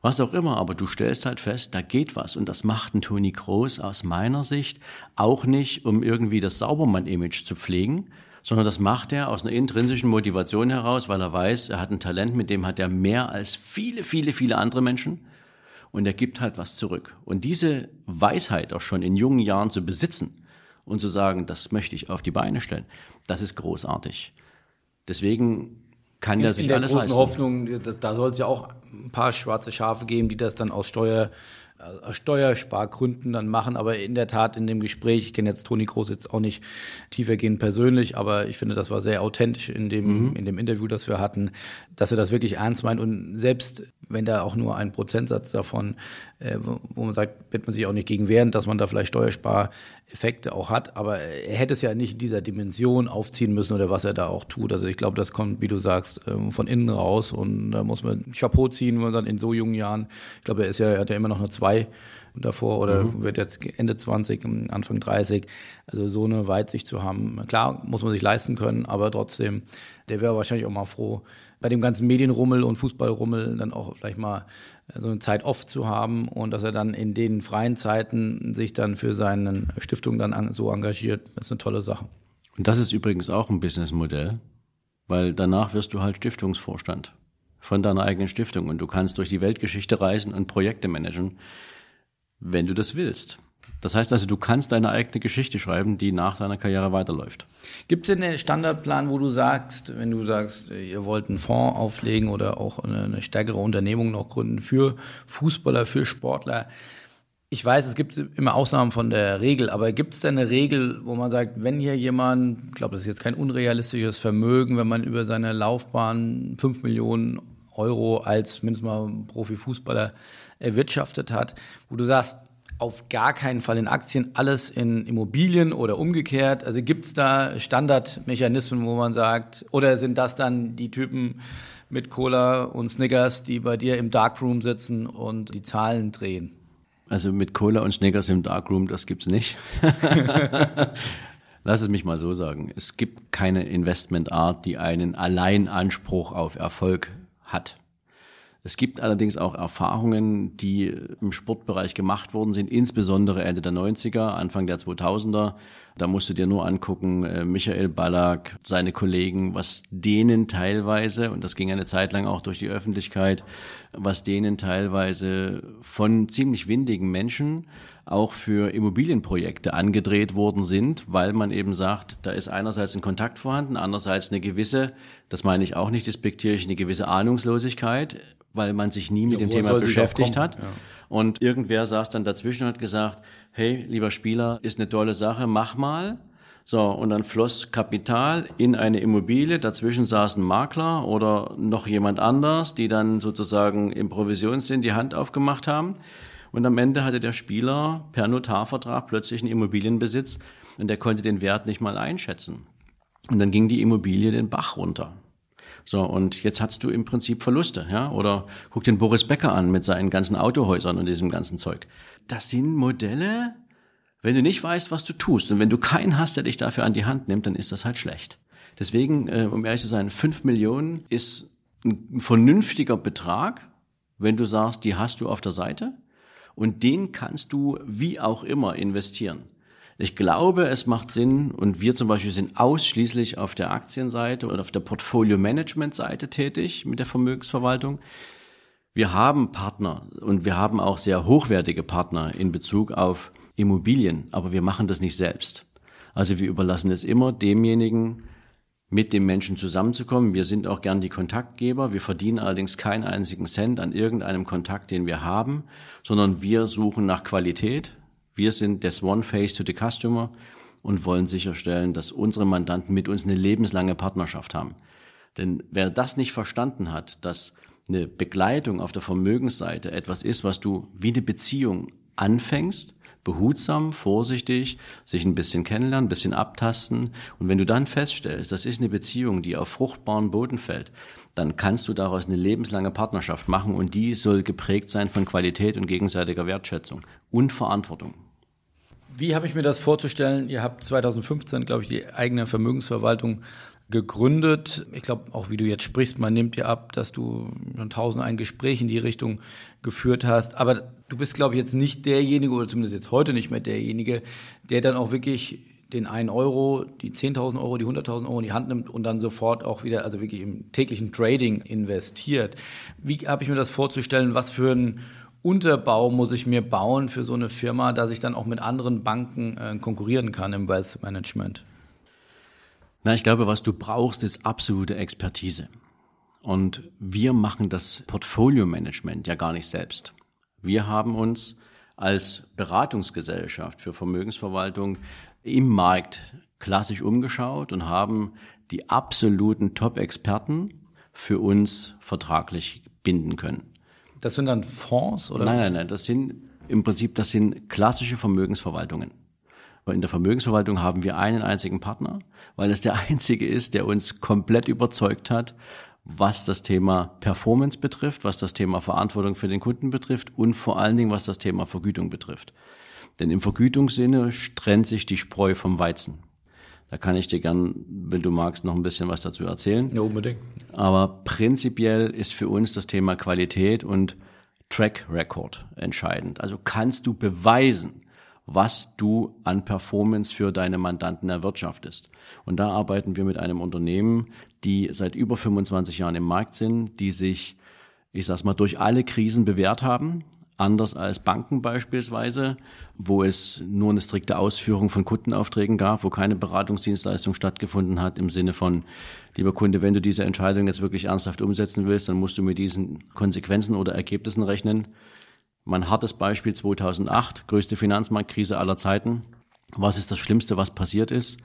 Was auch immer, aber du stellst halt fest, da geht was. Und das macht ein Toni Kroos aus meiner Sicht auch nicht, um irgendwie das Saubermann-Image zu pflegen, sondern das macht er aus einer intrinsischen Motivation heraus, weil er weiß, er hat ein Talent, mit dem hat er mehr als viele, viele, viele andere Menschen und er gibt halt was zurück. Und diese Weisheit auch schon in jungen Jahren zu besitzen und zu sagen, das möchte ich auf die Beine stellen, das ist großartig. Deswegen kann der sich in der alles großen leisten. Hoffnung, da, da soll es ja auch ein paar schwarze Schafe geben, die das dann aus Steuer aus Steuerspargründen dann machen. Aber in der Tat in dem Gespräch, ich kenne jetzt Toni Groß jetzt auch nicht tiefergehend persönlich, aber ich finde, das war sehr authentisch in dem, mhm. in dem Interview, das wir hatten, dass er das wirklich ernst meint. Und selbst wenn da auch nur ein Prozentsatz davon, äh, wo man sagt, wird man sich auch nicht gegen wehren, dass man da vielleicht Steuerspareffekte auch hat. Aber er hätte es ja nicht in dieser Dimension aufziehen müssen oder was er da auch tut. Also ich glaube, das kommt, wie du sagst, ähm, von innen raus. Und da muss man Chapeau ziehen, wenn man sagt, in so jungen Jahren, ich glaube, er ist ja, er hat ja immer noch nur zwei davor oder mhm. wird jetzt Ende 20, Anfang 30. Also so eine Weitsicht zu haben. Klar, muss man sich leisten können, aber trotzdem, der wäre wahrscheinlich auch mal froh, bei dem ganzen Medienrummel und Fußballrummel dann auch vielleicht mal so eine Zeit off zu haben und dass er dann in den freien Zeiten sich dann für seine Stiftung dann so engagiert, das ist eine tolle Sache. Und das ist übrigens auch ein Businessmodell, weil danach wirst du halt Stiftungsvorstand von deiner eigenen Stiftung und du kannst durch die Weltgeschichte reisen und Projekte managen wenn du das willst. Das heißt also, du kannst deine eigene Geschichte schreiben, die nach deiner Karriere weiterläuft. Gibt es denn einen Standardplan, wo du sagst, wenn du sagst, ihr wollt einen Fonds auflegen oder auch eine, stärkere Unternehmung noch gründen für Fußballer, für Sportler, Ich weiß, es gibt immer Ausnahmen von der Regel, aber gibt es denn eine Regel, wo man sagt, wenn hier jemand, ich glaube, das ist jetzt kein unrealistisches Vermögen, wenn man über seine Laufbahn 5 Millionen Euro als mindestens mal Profifußballer erwirtschaftet hat, wo du sagst, auf gar keinen Fall in Aktien, alles in Immobilien oder umgekehrt. Also gibt es da Standardmechanismen, wo man sagt, oder sind das dann die Typen mit Cola und Snickers, die bei dir im Darkroom sitzen und die Zahlen drehen? Also mit Cola und Snickers im Darkroom, das gibt's nicht. Lass es mich mal so sagen. Es gibt keine Investmentart, die einen Alleinanspruch auf Erfolg hat. Es gibt allerdings auch Erfahrungen, die im Sportbereich gemacht worden sind, insbesondere Ende der 90er, Anfang der 2000er. Da musst du dir nur angucken, äh, Michael Ballack, seine Kollegen, was denen teilweise, und das ging eine Zeit lang auch durch die Öffentlichkeit, was denen teilweise von ziemlich windigen Menschen auch für Immobilienprojekte angedreht worden sind, weil man eben sagt, da ist einerseits ein Kontakt vorhanden, andererseits eine gewisse, das meine ich auch nicht despektierlich, eine gewisse Ahnungslosigkeit weil man sich nie mit ja, dem Thema beschäftigt hat. Ja. Und irgendwer saß dann dazwischen und hat gesagt, hey, lieber Spieler, ist eine tolle Sache, mach mal. So, und dann floss Kapital in eine Immobilie. Dazwischen saß ein Makler oder noch jemand anders, die dann sozusagen im Provisionssinn die Hand aufgemacht haben. Und am Ende hatte der Spieler per Notarvertrag plötzlich einen Immobilienbesitz und der konnte den Wert nicht mal einschätzen. Und dann ging die Immobilie den Bach runter. So, und jetzt hast du im Prinzip Verluste, ja? Oder guck den Boris Becker an mit seinen ganzen Autohäusern und diesem ganzen Zeug. Das sind Modelle, wenn du nicht weißt, was du tust und wenn du keinen hast, der dich dafür an die Hand nimmt, dann ist das halt schlecht. Deswegen, äh, um ehrlich zu sein, fünf Millionen ist ein vernünftiger Betrag, wenn du sagst, die hast du auf der Seite und den kannst du wie auch immer investieren. Ich glaube, es macht Sinn und wir zum Beispiel sind ausschließlich auf der Aktienseite oder auf der Portfolio-Management-Seite tätig mit der Vermögensverwaltung. Wir haben Partner und wir haben auch sehr hochwertige Partner in Bezug auf Immobilien, aber wir machen das nicht selbst. Also wir überlassen es immer demjenigen, mit dem Menschen zusammenzukommen. Wir sind auch gern die Kontaktgeber. Wir verdienen allerdings keinen einzigen Cent an irgendeinem Kontakt, den wir haben, sondern wir suchen nach Qualität. Wir sind das One Face to the Customer und wollen sicherstellen, dass unsere Mandanten mit uns eine lebenslange Partnerschaft haben. Denn wer das nicht verstanden hat, dass eine Begleitung auf der Vermögensseite etwas ist, was du wie eine Beziehung anfängst, behutsam, vorsichtig, sich ein bisschen kennenlernen, ein bisschen abtasten. Und wenn du dann feststellst, das ist eine Beziehung, die auf fruchtbaren Boden fällt, dann kannst du daraus eine lebenslange Partnerschaft machen und die soll geprägt sein von Qualität und gegenseitiger Wertschätzung und Verantwortung. Wie habe ich mir das vorzustellen? Ihr habt 2015, glaube ich, die eigene Vermögensverwaltung gegründet. Ich glaube, auch wie du jetzt sprichst, man nimmt dir ab, dass du schon tausend ein Gespräch in die Richtung geführt hast. Aber du bist, glaube ich, jetzt nicht derjenige, oder zumindest jetzt heute nicht mehr derjenige, der dann auch wirklich den einen Euro, die 10.000 Euro, die 100.000 Euro in die Hand nimmt und dann sofort auch wieder, also wirklich im täglichen Trading investiert. Wie habe ich mir das vorzustellen? Was für ein Unterbau muss ich mir bauen für so eine Firma, dass ich dann auch mit anderen Banken äh, konkurrieren kann im Wealth Management? Na, ich glaube, was du brauchst, ist absolute Expertise. Und wir machen das Portfolio-Management ja gar nicht selbst. Wir haben uns als Beratungsgesellschaft für Vermögensverwaltung im Markt klassisch umgeschaut und haben die absoluten Top-Experten für uns vertraglich binden können. Das sind dann Fonds oder? Nein, nein, nein. Das sind im Prinzip, das sind klassische Vermögensverwaltungen. In der Vermögensverwaltung haben wir einen einzigen Partner, weil es der einzige ist, der uns komplett überzeugt hat, was das Thema Performance betrifft, was das Thema Verantwortung für den Kunden betrifft und vor allen Dingen, was das Thema Vergütung betrifft. Denn im Vergütungssinne trennt sich die Spreu vom Weizen. Da kann ich dir gern, wenn du magst, noch ein bisschen was dazu erzählen. Ja, unbedingt. Aber prinzipiell ist für uns das Thema Qualität und Track Record entscheidend. Also kannst du beweisen, was du an Performance für deine Mandanten erwirtschaftest. Und da arbeiten wir mit einem Unternehmen, die seit über 25 Jahren im Markt sind, die sich, ich sag's mal, durch alle Krisen bewährt haben, anders als Banken beispielsweise, wo es nur eine strikte Ausführung von Kundenaufträgen gab, wo keine Beratungsdienstleistung stattgefunden hat im Sinne von, lieber Kunde, wenn du diese Entscheidung jetzt wirklich ernsthaft umsetzen willst, dann musst du mit diesen Konsequenzen oder Ergebnissen rechnen. Mein hartes Beispiel 2008, größte Finanzmarktkrise aller Zeiten. Was ist das Schlimmste, was passiert ist?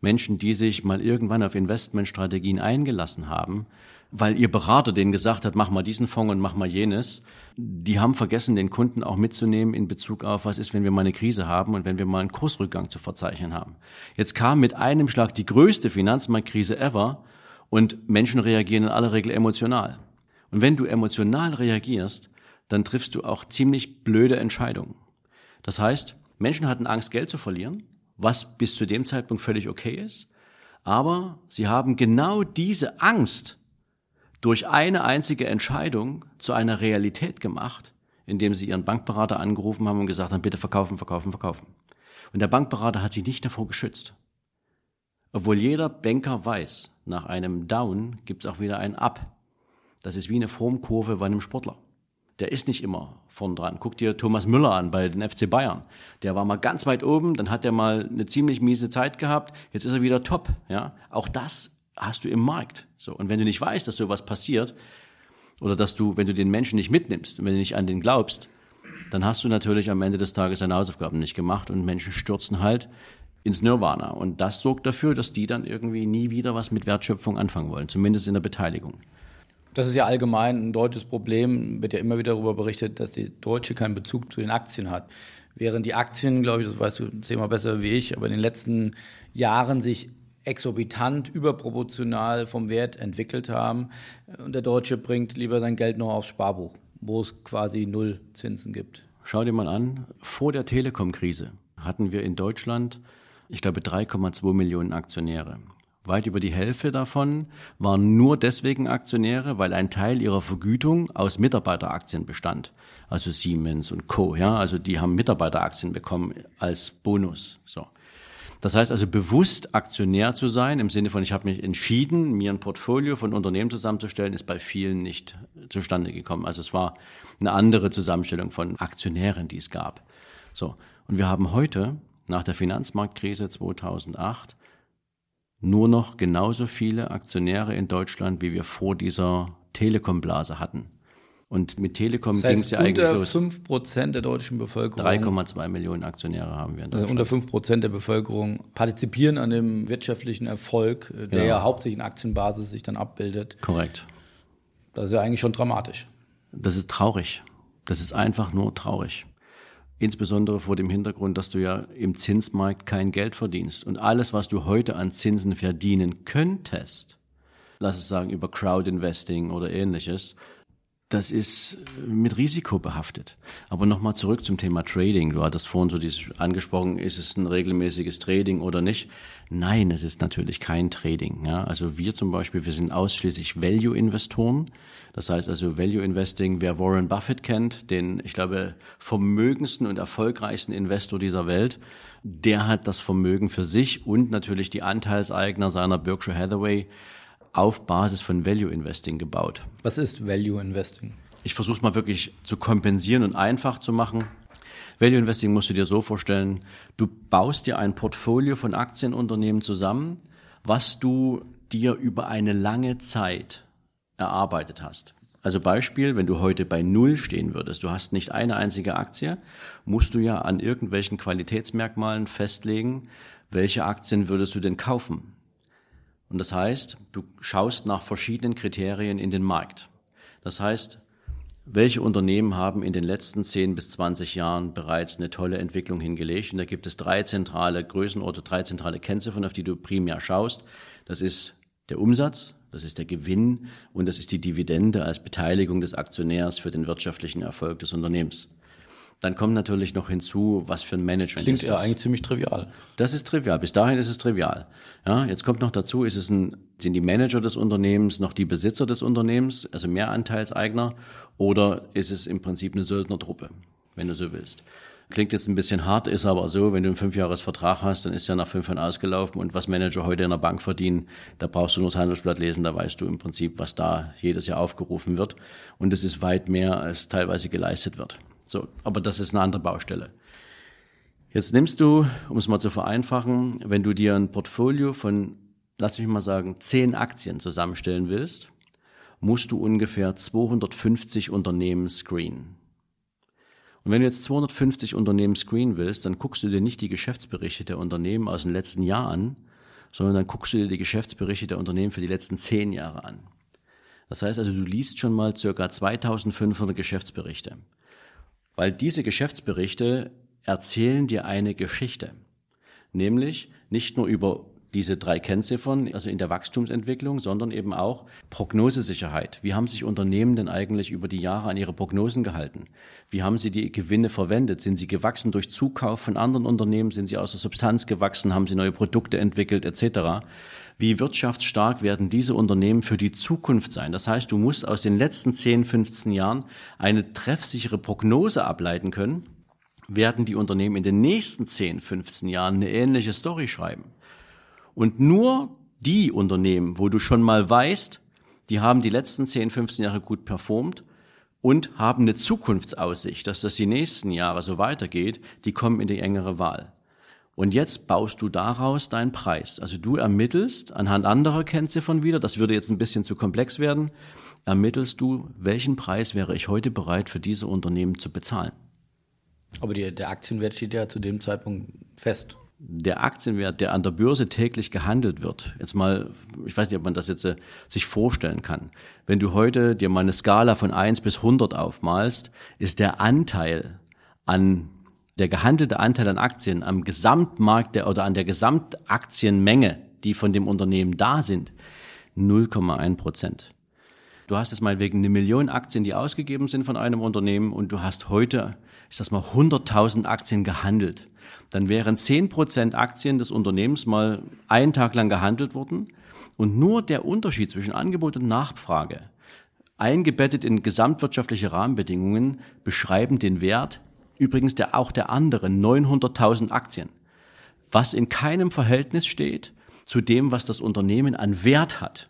Menschen, die sich mal irgendwann auf Investmentstrategien eingelassen haben, weil ihr Berater denen gesagt hat, mach mal diesen Fonds und mach mal jenes, die haben vergessen, den Kunden auch mitzunehmen in Bezug auf, was ist, wenn wir mal eine Krise haben und wenn wir mal einen Kursrückgang zu verzeichnen haben. Jetzt kam mit einem Schlag die größte Finanzmarktkrise ever und Menschen reagieren in aller Regel emotional. Und wenn du emotional reagierst, dann triffst du auch ziemlich blöde Entscheidungen. Das heißt, Menschen hatten Angst, Geld zu verlieren, was bis zu dem Zeitpunkt völlig okay ist, aber sie haben genau diese Angst durch eine einzige Entscheidung zu einer Realität gemacht, indem sie ihren Bankberater angerufen haben und gesagt haben, bitte verkaufen, verkaufen, verkaufen. Und der Bankberater hat sie nicht davor geschützt. Obwohl jeder Banker weiß, nach einem Down gibt es auch wieder ein Up. Das ist wie eine Formkurve bei einem Sportler. Der ist nicht immer vorn dran. Guck dir Thomas Müller an bei den FC Bayern. Der war mal ganz weit oben, dann hat er mal eine ziemlich miese Zeit gehabt, jetzt ist er wieder top. Ja, auch das hast du im Markt. So. Und wenn du nicht weißt, dass sowas passiert, oder dass du, wenn du den Menschen nicht mitnimmst und wenn du nicht an den glaubst, dann hast du natürlich am Ende des Tages deine Hausaufgaben nicht gemacht und Menschen stürzen halt ins Nirvana. Und das sorgt dafür, dass die dann irgendwie nie wieder was mit Wertschöpfung anfangen wollen, zumindest in der Beteiligung. Das ist ja allgemein ein deutsches Problem, wird ja immer wieder darüber berichtet, dass die Deutsche keinen Bezug zu den Aktien hat. Während die Aktien, glaube ich, das weißt du zehnmal besser wie ich, aber in den letzten Jahren sich exorbitant, überproportional vom Wert entwickelt haben. Und der Deutsche bringt lieber sein Geld noch aufs Sparbuch, wo es quasi null Zinsen gibt. Schau dir mal an, vor der Telekom-Krise hatten wir in Deutschland, ich glaube, 3,2 Millionen Aktionäre. Weit über die Hälfte davon waren nur deswegen Aktionäre, weil ein Teil ihrer Vergütung aus Mitarbeiteraktien bestand. Also Siemens und Co. Ja, also die haben Mitarbeiteraktien bekommen als Bonus. So. Das heißt also bewusst Aktionär zu sein, im Sinne von, ich habe mich entschieden, mir ein Portfolio von Unternehmen zusammenzustellen, ist bei vielen nicht zustande gekommen. Also es war eine andere Zusammenstellung von Aktionären, die es gab. So. Und wir haben heute, nach der Finanzmarktkrise 2008, nur noch genauso viele Aktionäre in Deutschland, wie wir vor dieser Telekom-Blase hatten. Und mit Telekom das heißt, ging es ja eigentlich los. Unter 5% der deutschen Bevölkerung. 3,2 Millionen Aktionäre haben wir in Deutschland. Also unter 5% der Bevölkerung partizipieren an dem wirtschaftlichen Erfolg, äh, der genau. ja hauptsächlich in Aktienbasis sich dann abbildet. Korrekt. Das ist ja eigentlich schon dramatisch. Das ist traurig. Das ist einfach nur traurig. Insbesondere vor dem Hintergrund, dass du ja im Zinsmarkt kein Geld verdienst. Und alles, was du heute an Zinsen verdienen könntest, lass es sagen über Crowd Investing oder ähnliches, das ist äh, mit Risiko behaftet. Aber nochmal zurück zum Thema Trading. Du hattest vorhin so dieses angesprochen, ist es ein regelmäßiges Trading oder nicht? Nein, es ist natürlich kein Trading. Ja? Also wir zum Beispiel, wir sind ausschließlich Value-Investoren. Das heißt also Value Investing, wer Warren Buffett kennt, den, ich glaube, vermögendsten und erfolgreichsten Investor dieser Welt, der hat das Vermögen für sich und natürlich die Anteilseigner seiner Berkshire Hathaway auf Basis von Value Investing gebaut. Was ist Value Investing? Ich versuche es mal wirklich zu kompensieren und einfach zu machen. Value Investing musst du dir so vorstellen, du baust dir ein Portfolio von Aktienunternehmen zusammen, was du dir über eine lange Zeit erarbeitet hast. Also Beispiel, wenn du heute bei Null stehen würdest, du hast nicht eine einzige Aktie, musst du ja an irgendwelchen Qualitätsmerkmalen festlegen, welche Aktien würdest du denn kaufen? Und das heißt, du schaust nach verschiedenen Kriterien in den Markt. Das heißt, welche Unternehmen haben in den letzten 10 bis 20 Jahren bereits eine tolle Entwicklung hingelegt? Und da gibt es drei zentrale Größenorte, drei zentrale Kennziffern, auf die du primär schaust. Das ist der Umsatz, das ist der Gewinn und das ist die Dividende als Beteiligung des Aktionärs für den wirtschaftlichen Erfolg des Unternehmens. Dann kommt natürlich noch hinzu, was für ein Management Klingt ist das. ja eigentlich ziemlich trivial. Das ist trivial. Bis dahin ist es trivial. Ja, jetzt kommt noch dazu, ist es ein, sind die Manager des Unternehmens noch die Besitzer des Unternehmens, also mehr Anteilseigner, oder ist es im Prinzip eine Söldnertruppe, wenn du so willst. Klingt jetzt ein bisschen hart, ist aber so, wenn du einen Fünfjahresvertrag hast, dann ist ja nach fünf Jahren ausgelaufen und was Manager heute in der Bank verdienen, da brauchst du nur das Handelsblatt lesen, da weißt du im Prinzip, was da jedes Jahr aufgerufen wird. Und es ist weit mehr, als teilweise geleistet wird. So, aber das ist eine andere Baustelle. Jetzt nimmst du, um es mal zu vereinfachen, wenn du dir ein Portfolio von, lass mich mal sagen, zehn Aktien zusammenstellen willst, musst du ungefähr 250 Unternehmen screenen. Und wenn du jetzt 250 Unternehmen screenen willst, dann guckst du dir nicht die Geschäftsberichte der Unternehmen aus dem letzten Jahr an, sondern dann guckst du dir die Geschäftsberichte der Unternehmen für die letzten zehn Jahre an. Das heißt also, du liest schon mal circa 2500 Geschäftsberichte. Weil diese Geschäftsberichte erzählen dir eine Geschichte. Nämlich nicht nur über diese drei Kennziffern, also in der Wachstumsentwicklung, sondern eben auch Prognosesicherheit. Wie haben sich Unternehmen denn eigentlich über die Jahre an ihre Prognosen gehalten? Wie haben sie die Gewinne verwendet? Sind sie gewachsen durch Zukauf von anderen Unternehmen? Sind sie aus der Substanz gewachsen? Haben sie neue Produkte entwickelt etc.? Wie wirtschaftsstark werden diese Unternehmen für die Zukunft sein? Das heißt, du musst aus den letzten 10, 15 Jahren eine treffsichere Prognose ableiten können. Werden die Unternehmen in den nächsten 10, 15 Jahren eine ähnliche Story schreiben? Und nur die Unternehmen, wo du schon mal weißt, die haben die letzten 10, 15 Jahre gut performt und haben eine Zukunftsaussicht, dass das die nächsten Jahre so weitergeht, die kommen in die engere Wahl. Und jetzt baust du daraus deinen Preis. Also du ermittelst anhand anderer Kennziffern wieder, das würde jetzt ein bisschen zu komplex werden, ermittelst du, welchen Preis wäre ich heute bereit für diese Unternehmen zu bezahlen. Aber die, der Aktienwert steht ja zu dem Zeitpunkt fest der Aktienwert, der an der Börse täglich gehandelt wird, jetzt mal, ich weiß nicht, ob man das jetzt äh, sich vorstellen kann. Wenn du heute dir mal eine Skala von eins bis hundert aufmalst, ist der Anteil an der gehandelte Anteil an Aktien am Gesamtmarkt der, oder an der Gesamtaktienmenge, die von dem Unternehmen da sind, 0,1 Prozent. Du hast jetzt mal wegen eine Million Aktien, die ausgegeben sind von einem Unternehmen und du hast heute, ich sag mal, 100.000 Aktien gehandelt. Dann wären 10% Aktien des Unternehmens mal einen Tag lang gehandelt worden und nur der Unterschied zwischen Angebot und Nachfrage, eingebettet in gesamtwirtschaftliche Rahmenbedingungen, beschreiben den Wert übrigens der, auch der anderen 900.000 Aktien, was in keinem Verhältnis steht zu dem, was das Unternehmen an Wert hat.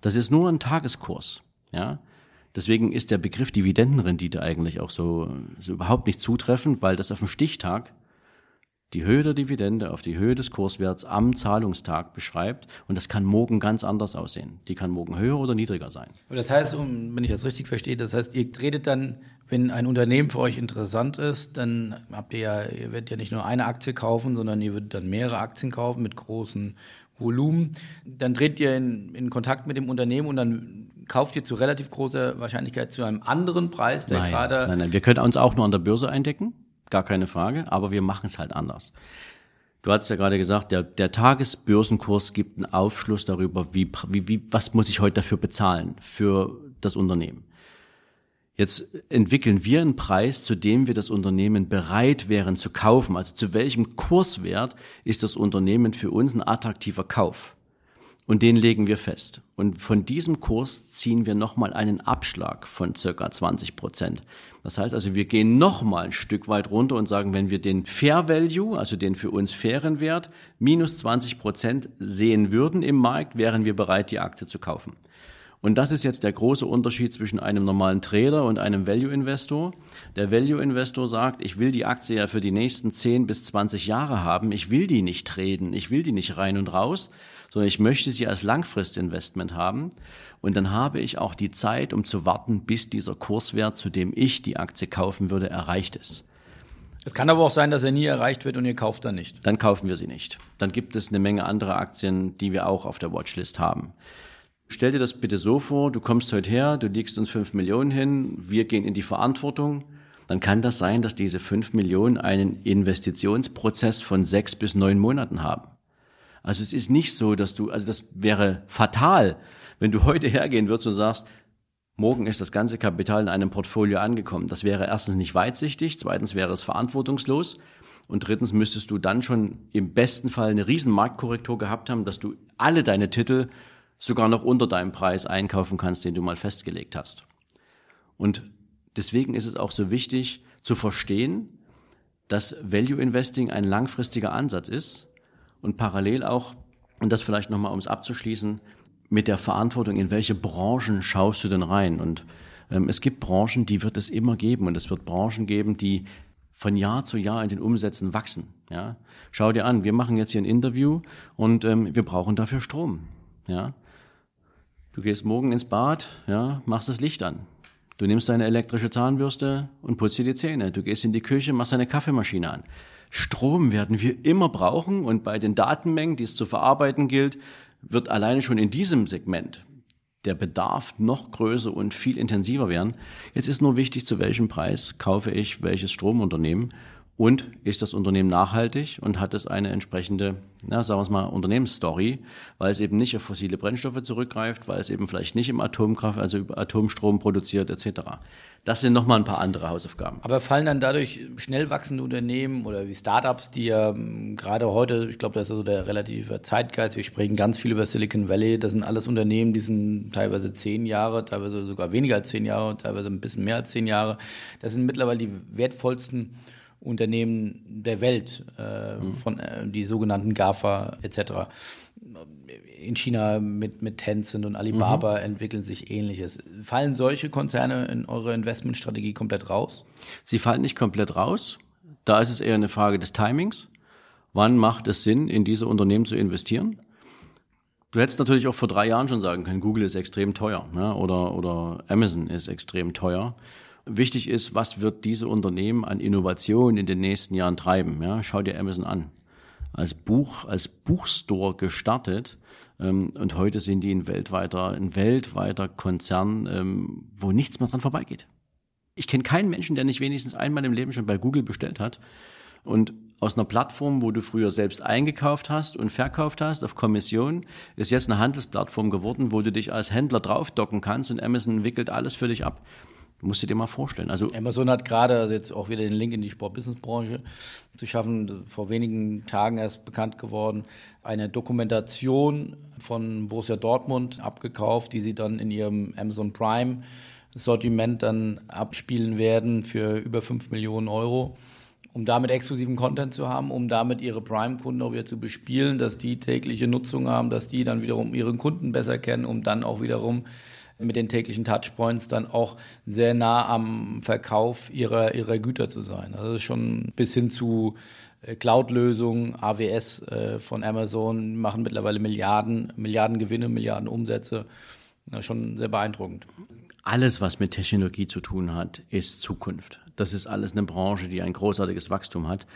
Das ist nur ein Tageskurs. Ja? Deswegen ist der Begriff Dividendenrendite eigentlich auch so, so überhaupt nicht zutreffend, weil das auf dem Stichtag die Höhe der Dividende auf die Höhe des Kurswerts am Zahlungstag beschreibt. Und das kann morgen ganz anders aussehen. Die kann morgen höher oder niedriger sein. Das heißt, wenn ich das richtig verstehe, das heißt, ihr tretet dann, wenn ein Unternehmen für euch interessant ist, dann habt ihr ja, ihr werdet ja nicht nur eine Aktie kaufen, sondern ihr würdet dann mehrere Aktien kaufen mit großen Volumen. Dann tretet ihr in, in Kontakt mit dem Unternehmen und dann kauft ihr zu relativ großer Wahrscheinlichkeit zu einem anderen Preis, der gerade. Nein, nein, wir können uns auch nur an der Börse eindecken, gar keine Frage, aber wir machen es halt anders. Du hast ja gerade gesagt, der, der Tagesbörsenkurs gibt einen Aufschluss darüber, wie, wie, wie, was muss ich heute dafür bezahlen für das Unternehmen. Jetzt entwickeln wir einen Preis, zu dem wir das Unternehmen bereit wären zu kaufen. Also zu welchem Kurswert ist das Unternehmen für uns ein attraktiver Kauf? Und den legen wir fest. Und von diesem Kurs ziehen wir nochmal einen Abschlag von circa 20 Prozent. Das heißt also, wir gehen nochmal ein Stück weit runter und sagen, wenn wir den Fair Value, also den für uns fairen Wert, minus 20 Prozent sehen würden im Markt, wären wir bereit, die Aktie zu kaufen. Und das ist jetzt der große Unterschied zwischen einem normalen Trader und einem Value Investor. Der Value Investor sagt, ich will die Aktie ja für die nächsten 10 bis 20 Jahre haben. Ich will die nicht traden. Ich will die nicht rein und raus, sondern ich möchte sie als Langfristinvestment haben. Und dann habe ich auch die Zeit, um zu warten, bis dieser Kurswert, zu dem ich die Aktie kaufen würde, erreicht ist. Es kann aber auch sein, dass er nie erreicht wird und ihr kauft dann nicht. Dann kaufen wir sie nicht. Dann gibt es eine Menge andere Aktien, die wir auch auf der Watchlist haben. Stell dir das bitte so vor, du kommst heute her, du legst uns fünf Millionen hin, wir gehen in die Verantwortung. Dann kann das sein, dass diese fünf Millionen einen Investitionsprozess von sechs bis neun Monaten haben. Also es ist nicht so, dass du, also das wäre fatal, wenn du heute hergehen würdest und sagst, morgen ist das ganze Kapital in einem Portfolio angekommen. Das wäre erstens nicht weitsichtig, zweitens wäre es verantwortungslos und drittens müsstest du dann schon im besten Fall eine riesen Marktkorrektur gehabt haben, dass du alle deine Titel sogar noch unter deinem Preis einkaufen kannst, den du mal festgelegt hast. Und deswegen ist es auch so wichtig zu verstehen, dass Value Investing ein langfristiger Ansatz ist und parallel auch, und das vielleicht nochmal, um es abzuschließen, mit der Verantwortung, in welche Branchen schaust du denn rein? Und ähm, es gibt Branchen, die wird es immer geben und es wird Branchen geben, die von Jahr zu Jahr in den Umsätzen wachsen. Ja? Schau dir an, wir machen jetzt hier ein Interview und ähm, wir brauchen dafür Strom. Ja? Du gehst morgen ins Bad, ja, machst das Licht an. Du nimmst deine elektrische Zahnbürste und putzt dir die Zähne. Du gehst in die Küche, machst deine Kaffeemaschine an. Strom werden wir immer brauchen und bei den Datenmengen, die es zu verarbeiten gilt, wird alleine schon in diesem Segment der Bedarf noch größer und viel intensiver werden. Jetzt ist nur wichtig, zu welchem Preis kaufe ich welches Stromunternehmen und ist das Unternehmen nachhaltig und hat es eine entsprechende, na, sagen wir mal, Unternehmensstory, weil es eben nicht auf fossile Brennstoffe zurückgreift, weil es eben vielleicht nicht im Atomkraft, also über Atomstrom produziert etc. Das sind nochmal ein paar andere Hausaufgaben. Aber fallen dann dadurch schnell wachsende Unternehmen oder wie Startups, die ja ähm, gerade heute, ich glaube, das ist also der relative Zeitgeist, wir sprechen ganz viel über Silicon Valley, das sind alles Unternehmen, die sind teilweise zehn Jahre, teilweise sogar weniger als zehn Jahre, teilweise ein bisschen mehr als zehn Jahre. Das sind mittlerweile die wertvollsten Unternehmen der Welt, äh, mhm. von äh, die sogenannten GAFA etc. In China mit, mit Tencent und Alibaba mhm. entwickeln sich ähnliches. Fallen solche Konzerne in eure Investmentstrategie komplett raus? Sie fallen nicht komplett raus. Da ist es eher eine Frage des Timings. Wann macht es Sinn, in diese Unternehmen zu investieren? Du hättest natürlich auch vor drei Jahren schon sagen können, Google ist extrem teuer ne? oder, oder Amazon ist extrem teuer. Wichtig ist, was wird diese Unternehmen an Innovation in den nächsten Jahren treiben? Ja, schau dir Amazon an. Als Buch, als Buchstore gestartet ähm, und heute sind die ein weltweiter, ein weltweiter Konzern, ähm, wo nichts mehr dran vorbeigeht. Ich kenne keinen Menschen, der nicht wenigstens einmal im Leben schon bei Google bestellt hat. Und aus einer Plattform, wo du früher selbst eingekauft hast und verkauft hast auf Kommission, ist jetzt eine Handelsplattform geworden, wo du dich als Händler draufdocken kannst und Amazon wickelt alles für dich ab. Musst du dir mal vorstellen. Also Amazon hat gerade jetzt auch wieder den Link in die Sportbusinessbranche zu schaffen, vor wenigen Tagen erst bekannt geworden, eine Dokumentation von Borussia Dortmund abgekauft, die sie dann in ihrem Amazon Prime Sortiment dann abspielen werden für über 5 Millionen Euro, um damit exklusiven Content zu haben, um damit ihre Prime-Kunden auch wieder zu bespielen, dass die tägliche Nutzung haben, dass die dann wiederum ihren Kunden besser kennen, um dann auch wiederum mit den täglichen Touchpoints dann auch sehr nah am Verkauf ihrer, ihrer Güter zu sein. Also schon bis hin zu äh, Cloud-Lösungen, AWS äh, von Amazon machen mittlerweile Milliarden, Milliarden Gewinne, Milliarden Umsätze. Ja, schon sehr beeindruckend. Alles, was mit Technologie zu tun hat, ist Zukunft. Das ist alles eine Branche, die ein großartiges Wachstum hat.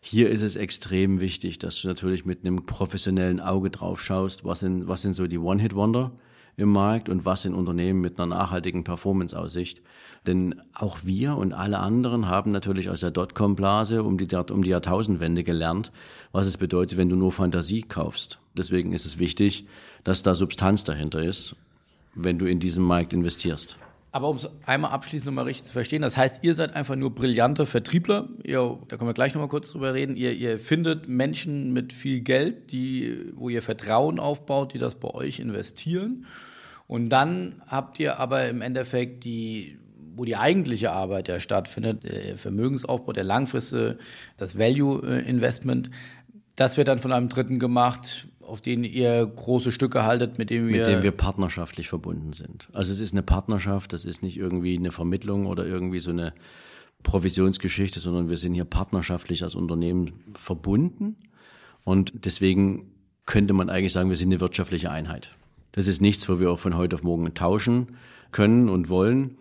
Hier ist es extrem wichtig, dass du natürlich mit einem professionellen Auge drauf schaust, was sind, was sind so die One-Hit-Wonder im Markt und was in Unternehmen mit einer nachhaltigen Performance-Aussicht. Denn auch wir und alle anderen haben natürlich aus der Dotcom-Blase um die, um die Jahrtausendwende gelernt, was es bedeutet, wenn du nur Fantasie kaufst. Deswegen ist es wichtig, dass da Substanz dahinter ist, wenn du in diesen Markt investierst. Aber um es einmal abschließend nochmal richtig zu verstehen, das heißt, ihr seid einfach nur brillante Vertriebler. Ihr, da können wir gleich nochmal kurz drüber reden. Ihr, ihr findet Menschen mit viel Geld, die, wo ihr Vertrauen aufbaut, die das bei euch investieren. Und dann habt ihr aber im Endeffekt die, wo die eigentliche Arbeit ja stattfindet, der Vermögensaufbau, der langfristige, das Value Investment, das wird dann von einem Dritten gemacht, auf den ihr große Stücke haltet, mit dem wir. Mit dem wir partnerschaftlich verbunden sind. Also es ist eine Partnerschaft, das ist nicht irgendwie eine Vermittlung oder irgendwie so eine Provisionsgeschichte, sondern wir sind hier partnerschaftlich als Unternehmen verbunden. Und deswegen könnte man eigentlich sagen, wir sind eine wirtschaftliche Einheit. Das ist nichts, wo wir auch von heute auf morgen tauschen können und wollen,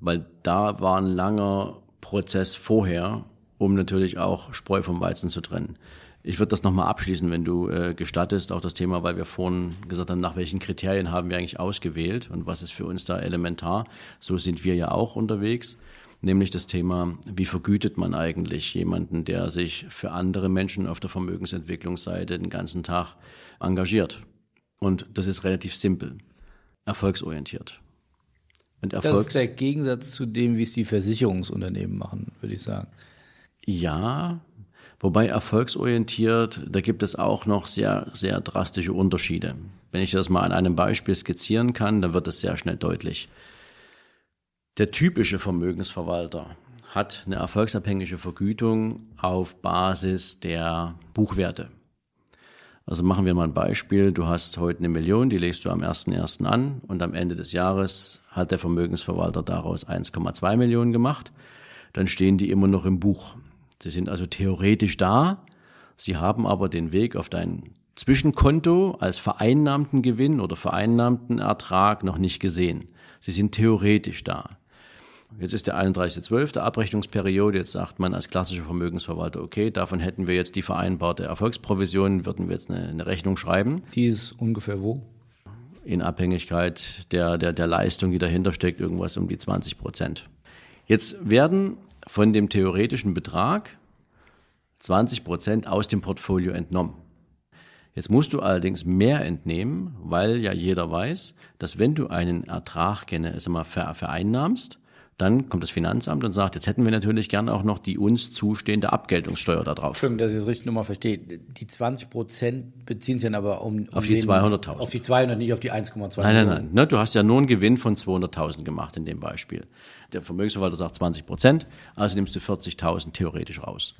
weil da war ein langer Prozess vorher, um natürlich auch Spreu vom Weizen zu trennen. Ich würde das nochmal abschließen, wenn du äh, gestattest, auch das Thema, weil wir vorhin gesagt haben, nach welchen Kriterien haben wir eigentlich ausgewählt und was ist für uns da elementar. So sind wir ja auch unterwegs, nämlich das Thema, wie vergütet man eigentlich jemanden, der sich für andere Menschen auf der Vermögensentwicklungsseite den ganzen Tag engagiert. Und das ist relativ simpel, erfolgsorientiert. Und Erfolgs das ist der Gegensatz zu dem, wie es die Versicherungsunternehmen machen, würde ich sagen. Ja, Wobei erfolgsorientiert, da gibt es auch noch sehr, sehr drastische Unterschiede. Wenn ich das mal an einem Beispiel skizzieren kann, dann wird es sehr schnell deutlich. Der typische Vermögensverwalter hat eine erfolgsabhängige Vergütung auf Basis der Buchwerte. Also machen wir mal ein Beispiel. Du hast heute eine Million, die legst du am 1.1. an und am Ende des Jahres hat der Vermögensverwalter daraus 1,2 Millionen gemacht. Dann stehen die immer noch im Buch. Sie sind also theoretisch da, sie haben aber den Weg auf dein Zwischenkonto als vereinnahmten Gewinn oder vereinnahmten Ertrag noch nicht gesehen. Sie sind theoretisch da. Jetzt ist der 31.12. Abrechnungsperiode. Jetzt sagt man als klassischer Vermögensverwalter, okay, davon hätten wir jetzt die vereinbarte Erfolgsprovision, würden wir jetzt eine, eine Rechnung schreiben. Die ist ungefähr wo? In Abhängigkeit der, der, der Leistung, die dahinter steckt, irgendwas um die 20 Prozent. Jetzt werden von dem theoretischen Betrag 20 Prozent aus dem Portfolio entnommen. Jetzt musst du allerdings mehr entnehmen, weil ja jeder weiß, dass wenn du einen Ertrag gerne also mal vereinnahmst, dann kommt das Finanzamt und sagt, jetzt hätten wir natürlich gerne auch noch die uns zustehende Abgeltungssteuer da drauf. Entschuldigung, dass ich es richtig nochmal verstehe. Die 20 Prozent beziehen sich dann aber um, um auf die 200.000. Auf die 200, nicht auf die 1,2 Nein, nein, nein. Ne, du hast ja nur einen Gewinn von 200.000 gemacht in dem Beispiel. Der Vermögensverwalter sagt 20 Prozent, also nimmst du 40.000 theoretisch raus.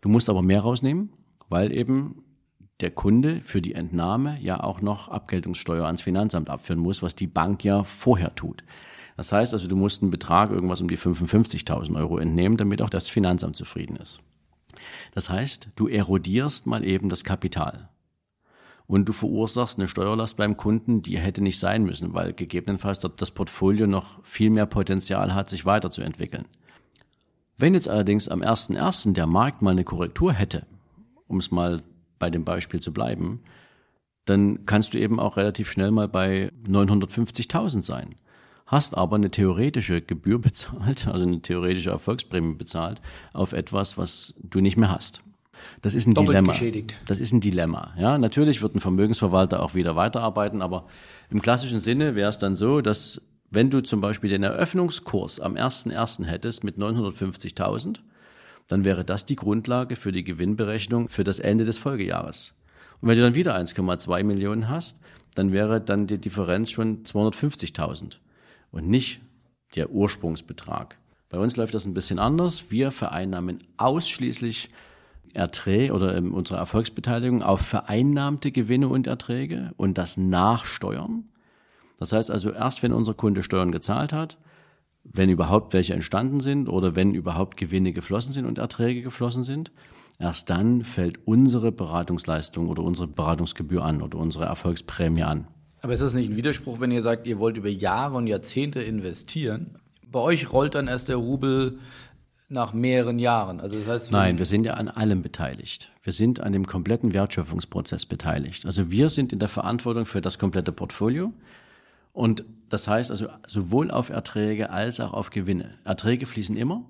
Du musst aber mehr rausnehmen, weil eben der Kunde für die Entnahme ja auch noch Abgeltungssteuer ans Finanzamt abführen muss, was die Bank ja vorher tut. Das heißt also, du musst einen Betrag irgendwas um die 55.000 Euro entnehmen, damit auch das Finanzamt zufrieden ist. Das heißt, du erodierst mal eben das Kapital. Und du verursachst eine Steuerlast beim Kunden, die hätte nicht sein müssen, weil gegebenenfalls das Portfolio noch viel mehr Potenzial hat, sich weiterzuentwickeln. Wenn jetzt allerdings am 1.1. der Markt mal eine Korrektur hätte, um es mal bei dem Beispiel zu bleiben, dann kannst du eben auch relativ schnell mal bei 950.000 sein hast aber eine theoretische Gebühr bezahlt, also eine theoretische Erfolgsprämie bezahlt, auf etwas, was du nicht mehr hast. Das ist ein Doppelt Dilemma. Geschädigt. Das ist ein Dilemma. Ja, natürlich wird ein Vermögensverwalter auch wieder weiterarbeiten, aber im klassischen Sinne wäre es dann so, dass wenn du zum Beispiel den Eröffnungskurs am 1.1. hättest mit 950.000, dann wäre das die Grundlage für die Gewinnberechnung für das Ende des Folgejahres. Und wenn du dann wieder 1,2 Millionen hast, dann wäre dann die Differenz schon 250.000 und nicht der Ursprungsbetrag. Bei uns läuft das ein bisschen anders. Wir vereinnahmen ausschließlich Erträge oder unsere Erfolgsbeteiligung auf vereinnahmte Gewinne und Erträge und das Nachsteuern. Das heißt also erst, wenn unser Kunde Steuern gezahlt hat, wenn überhaupt welche entstanden sind oder wenn überhaupt Gewinne geflossen sind und Erträge geflossen sind, erst dann fällt unsere Beratungsleistung oder unsere Beratungsgebühr an oder unsere Erfolgsprämie an. Aber ist das nicht ein Widerspruch, wenn ihr sagt, ihr wollt über Jahre und Jahrzehnte investieren? Bei euch rollt dann erst der Rubel nach mehreren Jahren. Also das heißt, Nein, wir sind ja an allem beteiligt. Wir sind an dem kompletten Wertschöpfungsprozess beteiligt. Also wir sind in der Verantwortung für das komplette Portfolio. Und das heißt also sowohl auf Erträge als auch auf Gewinne. Erträge fließen immer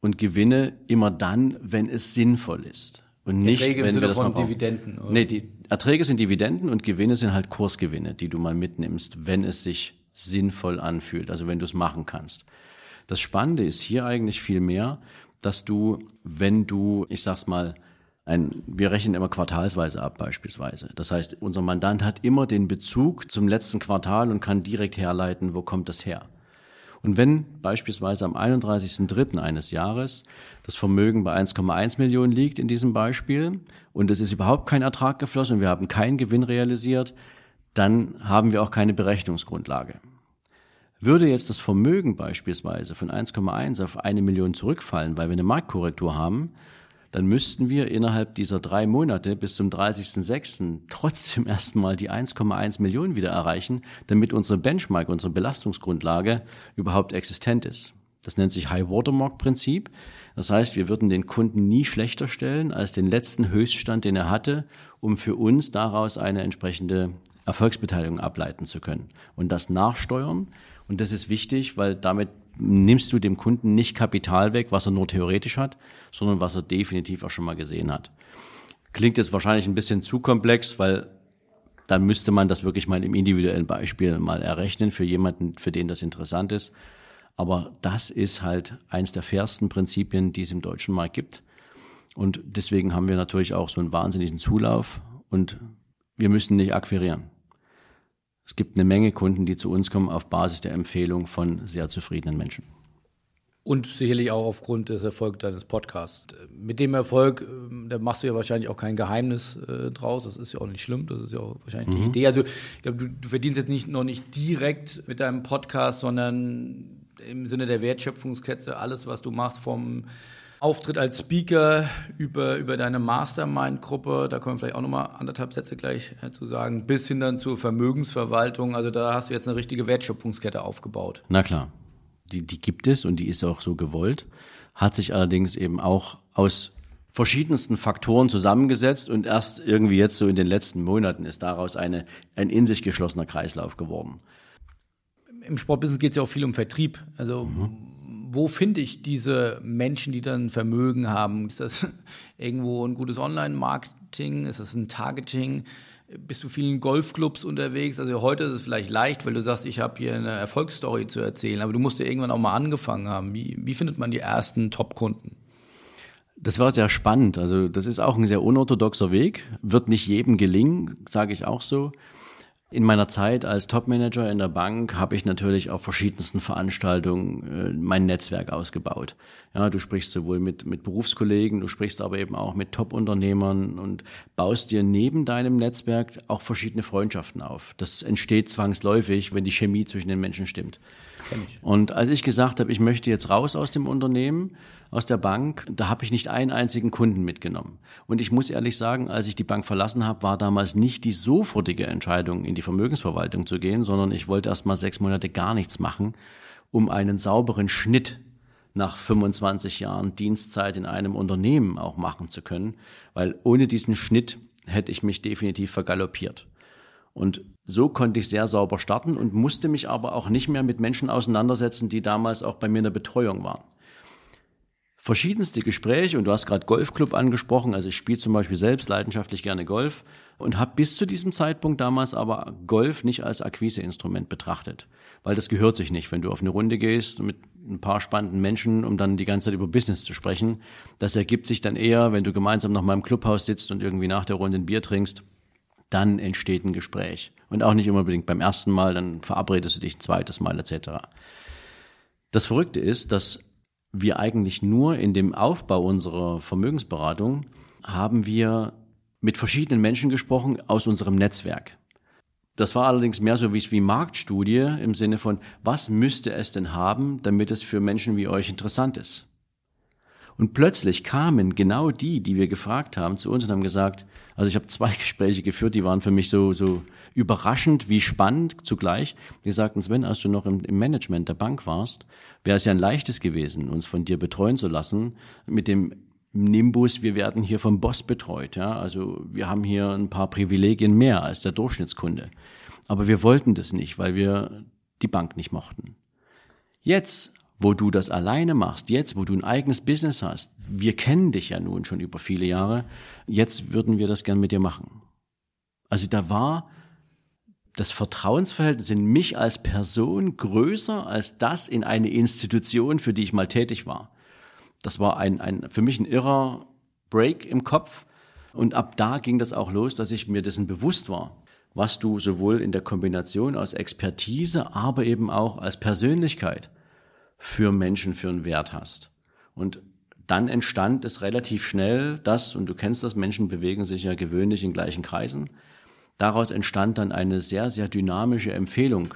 und Gewinne immer dann, wenn es sinnvoll ist. Und nicht, Erträge wenn wir das von Dividenden. Oder? Nee, die Erträge sind Dividenden und Gewinne sind halt Kursgewinne, die du mal mitnimmst, wenn es sich sinnvoll anfühlt, also wenn du es machen kannst. Das Spannende ist hier eigentlich viel mehr, dass du, wenn du, ich sag's mal, ein, wir rechnen immer quartalsweise ab beispielsweise. Das heißt, unser Mandant hat immer den Bezug zum letzten Quartal und kann direkt herleiten, wo kommt das her. Und wenn beispielsweise am 31.03. eines Jahres das Vermögen bei 1,1 Millionen liegt in diesem Beispiel und es ist überhaupt kein Ertrag geflossen und wir haben keinen Gewinn realisiert, dann haben wir auch keine Berechnungsgrundlage. Würde jetzt das Vermögen beispielsweise von 1,1 auf eine Million zurückfallen, weil wir eine Marktkorrektur haben, dann müssten wir innerhalb dieser drei Monate bis zum 30.06. trotzdem erstmal die 1,1 Millionen wieder erreichen, damit unsere Benchmark, unsere Belastungsgrundlage überhaupt existent ist. Das nennt sich High Watermark Prinzip. Das heißt, wir würden den Kunden nie schlechter stellen als den letzten Höchststand, den er hatte, um für uns daraus eine entsprechende Erfolgsbeteiligung ableiten zu können. Und das nachsteuern. Und das ist wichtig, weil damit nimmst du dem Kunden nicht Kapital weg, was er nur theoretisch hat, sondern was er definitiv auch schon mal gesehen hat. Klingt jetzt wahrscheinlich ein bisschen zu komplex, weil dann müsste man das wirklich mal im individuellen Beispiel mal errechnen für jemanden, für den das interessant ist. Aber das ist halt eins der fairsten Prinzipien, die es im deutschen Markt gibt. Und deswegen haben wir natürlich auch so einen wahnsinnigen Zulauf und wir müssen nicht akquirieren. Es gibt eine Menge Kunden, die zu uns kommen auf Basis der Empfehlung von sehr zufriedenen Menschen. Und sicherlich auch aufgrund des Erfolgs deines Podcasts. Mit dem Erfolg, ähm, da machst du ja wahrscheinlich auch kein Geheimnis äh, draus. Das ist ja auch nicht schlimm. Das ist ja auch wahrscheinlich mhm. die Idee. Also, ich glaube, du, du, verdienst jetzt nicht, noch nicht direkt mit deinem Podcast, sondern im Sinne der Wertschöpfungskette alles, was du machst vom Auftritt als Speaker über, über deine Mastermind-Gruppe, da kommen vielleicht auch nochmal anderthalb Sätze gleich äh, zu sagen, bis hin dann zur Vermögensverwaltung. Also da hast du jetzt eine richtige Wertschöpfungskette aufgebaut. Na klar. Die, die gibt es und die ist auch so gewollt, hat sich allerdings eben auch aus verschiedensten Faktoren zusammengesetzt und erst irgendwie jetzt so in den letzten Monaten ist daraus eine, ein in sich geschlossener Kreislauf geworden. Im Sportbusiness geht es ja auch viel um Vertrieb. Also mhm. Wo finde ich diese Menschen, die dann Vermögen haben? Ist das irgendwo ein gutes Online-Marketing? Ist das ein Targeting? Bist du vielen Golfclubs unterwegs? Also heute ist es vielleicht leicht, weil du sagst, ich habe hier eine Erfolgsstory zu erzählen, aber du musst ja irgendwann auch mal angefangen haben. Wie, wie findet man die ersten Top-Kunden? Das war sehr spannend. Also das ist auch ein sehr unorthodoxer Weg. Wird nicht jedem gelingen, sage ich auch so. In meiner Zeit als Topmanager in der Bank habe ich natürlich auf verschiedensten Veranstaltungen äh, mein Netzwerk ausgebaut. Ja, du sprichst sowohl mit, mit Berufskollegen, du sprichst aber eben auch mit Top-Unternehmern und baust dir neben deinem Netzwerk auch verschiedene Freundschaften auf. Das entsteht zwangsläufig, wenn die Chemie zwischen den Menschen stimmt. Und als ich gesagt habe, ich möchte jetzt raus aus dem Unternehmen, aus der Bank, da habe ich nicht einen einzigen Kunden mitgenommen. Und ich muss ehrlich sagen, als ich die Bank verlassen habe, war damals nicht die sofortige Entscheidung, in die Vermögensverwaltung zu gehen, sondern ich wollte erst mal sechs Monate gar nichts machen, um einen sauberen Schnitt nach 25 Jahren Dienstzeit in einem Unternehmen auch machen zu können, weil ohne diesen Schnitt hätte ich mich definitiv vergaloppiert. Und so konnte ich sehr sauber starten und musste mich aber auch nicht mehr mit Menschen auseinandersetzen, die damals auch bei mir in der Betreuung waren. Verschiedenste Gespräche und du hast gerade Golfclub angesprochen, also ich spiele zum Beispiel selbst leidenschaftlich gerne Golf und habe bis zu diesem Zeitpunkt damals aber Golf nicht als Akquiseinstrument betrachtet, weil das gehört sich nicht, wenn du auf eine Runde gehst mit ein paar spannenden Menschen, um dann die ganze Zeit über Business zu sprechen. Das ergibt sich dann eher, wenn du gemeinsam noch mal im Clubhaus sitzt und irgendwie nach der Runde ein Bier trinkst dann entsteht ein Gespräch. Und auch nicht unbedingt beim ersten Mal, dann verabredest du dich ein zweites Mal etc. Das Verrückte ist, dass wir eigentlich nur in dem Aufbau unserer Vermögensberatung haben wir mit verschiedenen Menschen gesprochen aus unserem Netzwerk. Das war allerdings mehr so wie wie Marktstudie im Sinne von, was müsste es denn haben, damit es für Menschen wie euch interessant ist? Und plötzlich kamen genau die, die wir gefragt haben, zu uns und haben gesagt, also ich habe zwei Gespräche geführt, die waren für mich so, so überraschend wie spannend zugleich. Die sagten, Sven, als du noch im, im Management der Bank warst, wäre es ja ein leichtes gewesen, uns von dir betreuen zu lassen mit dem Nimbus, wir werden hier vom Boss betreut. Ja? Also wir haben hier ein paar Privilegien mehr als der Durchschnittskunde. Aber wir wollten das nicht, weil wir die Bank nicht mochten. Jetzt wo du das alleine machst, jetzt, wo du ein eigenes Business hast, wir kennen dich ja nun schon über viele Jahre, jetzt würden wir das gern mit dir machen. Also da war das Vertrauensverhältnis in mich als Person größer als das in eine Institution, für die ich mal tätig war. Das war ein, ein für mich ein irrer Break im Kopf. Und ab da ging das auch los, dass ich mir dessen bewusst war, was du sowohl in der Kombination aus Expertise, aber eben auch als Persönlichkeit für Menschen für einen Wert hast. Und dann entstand es relativ schnell, dass, und du kennst das, Menschen bewegen sich ja gewöhnlich in gleichen Kreisen. Daraus entstand dann eine sehr, sehr dynamische Empfehlung.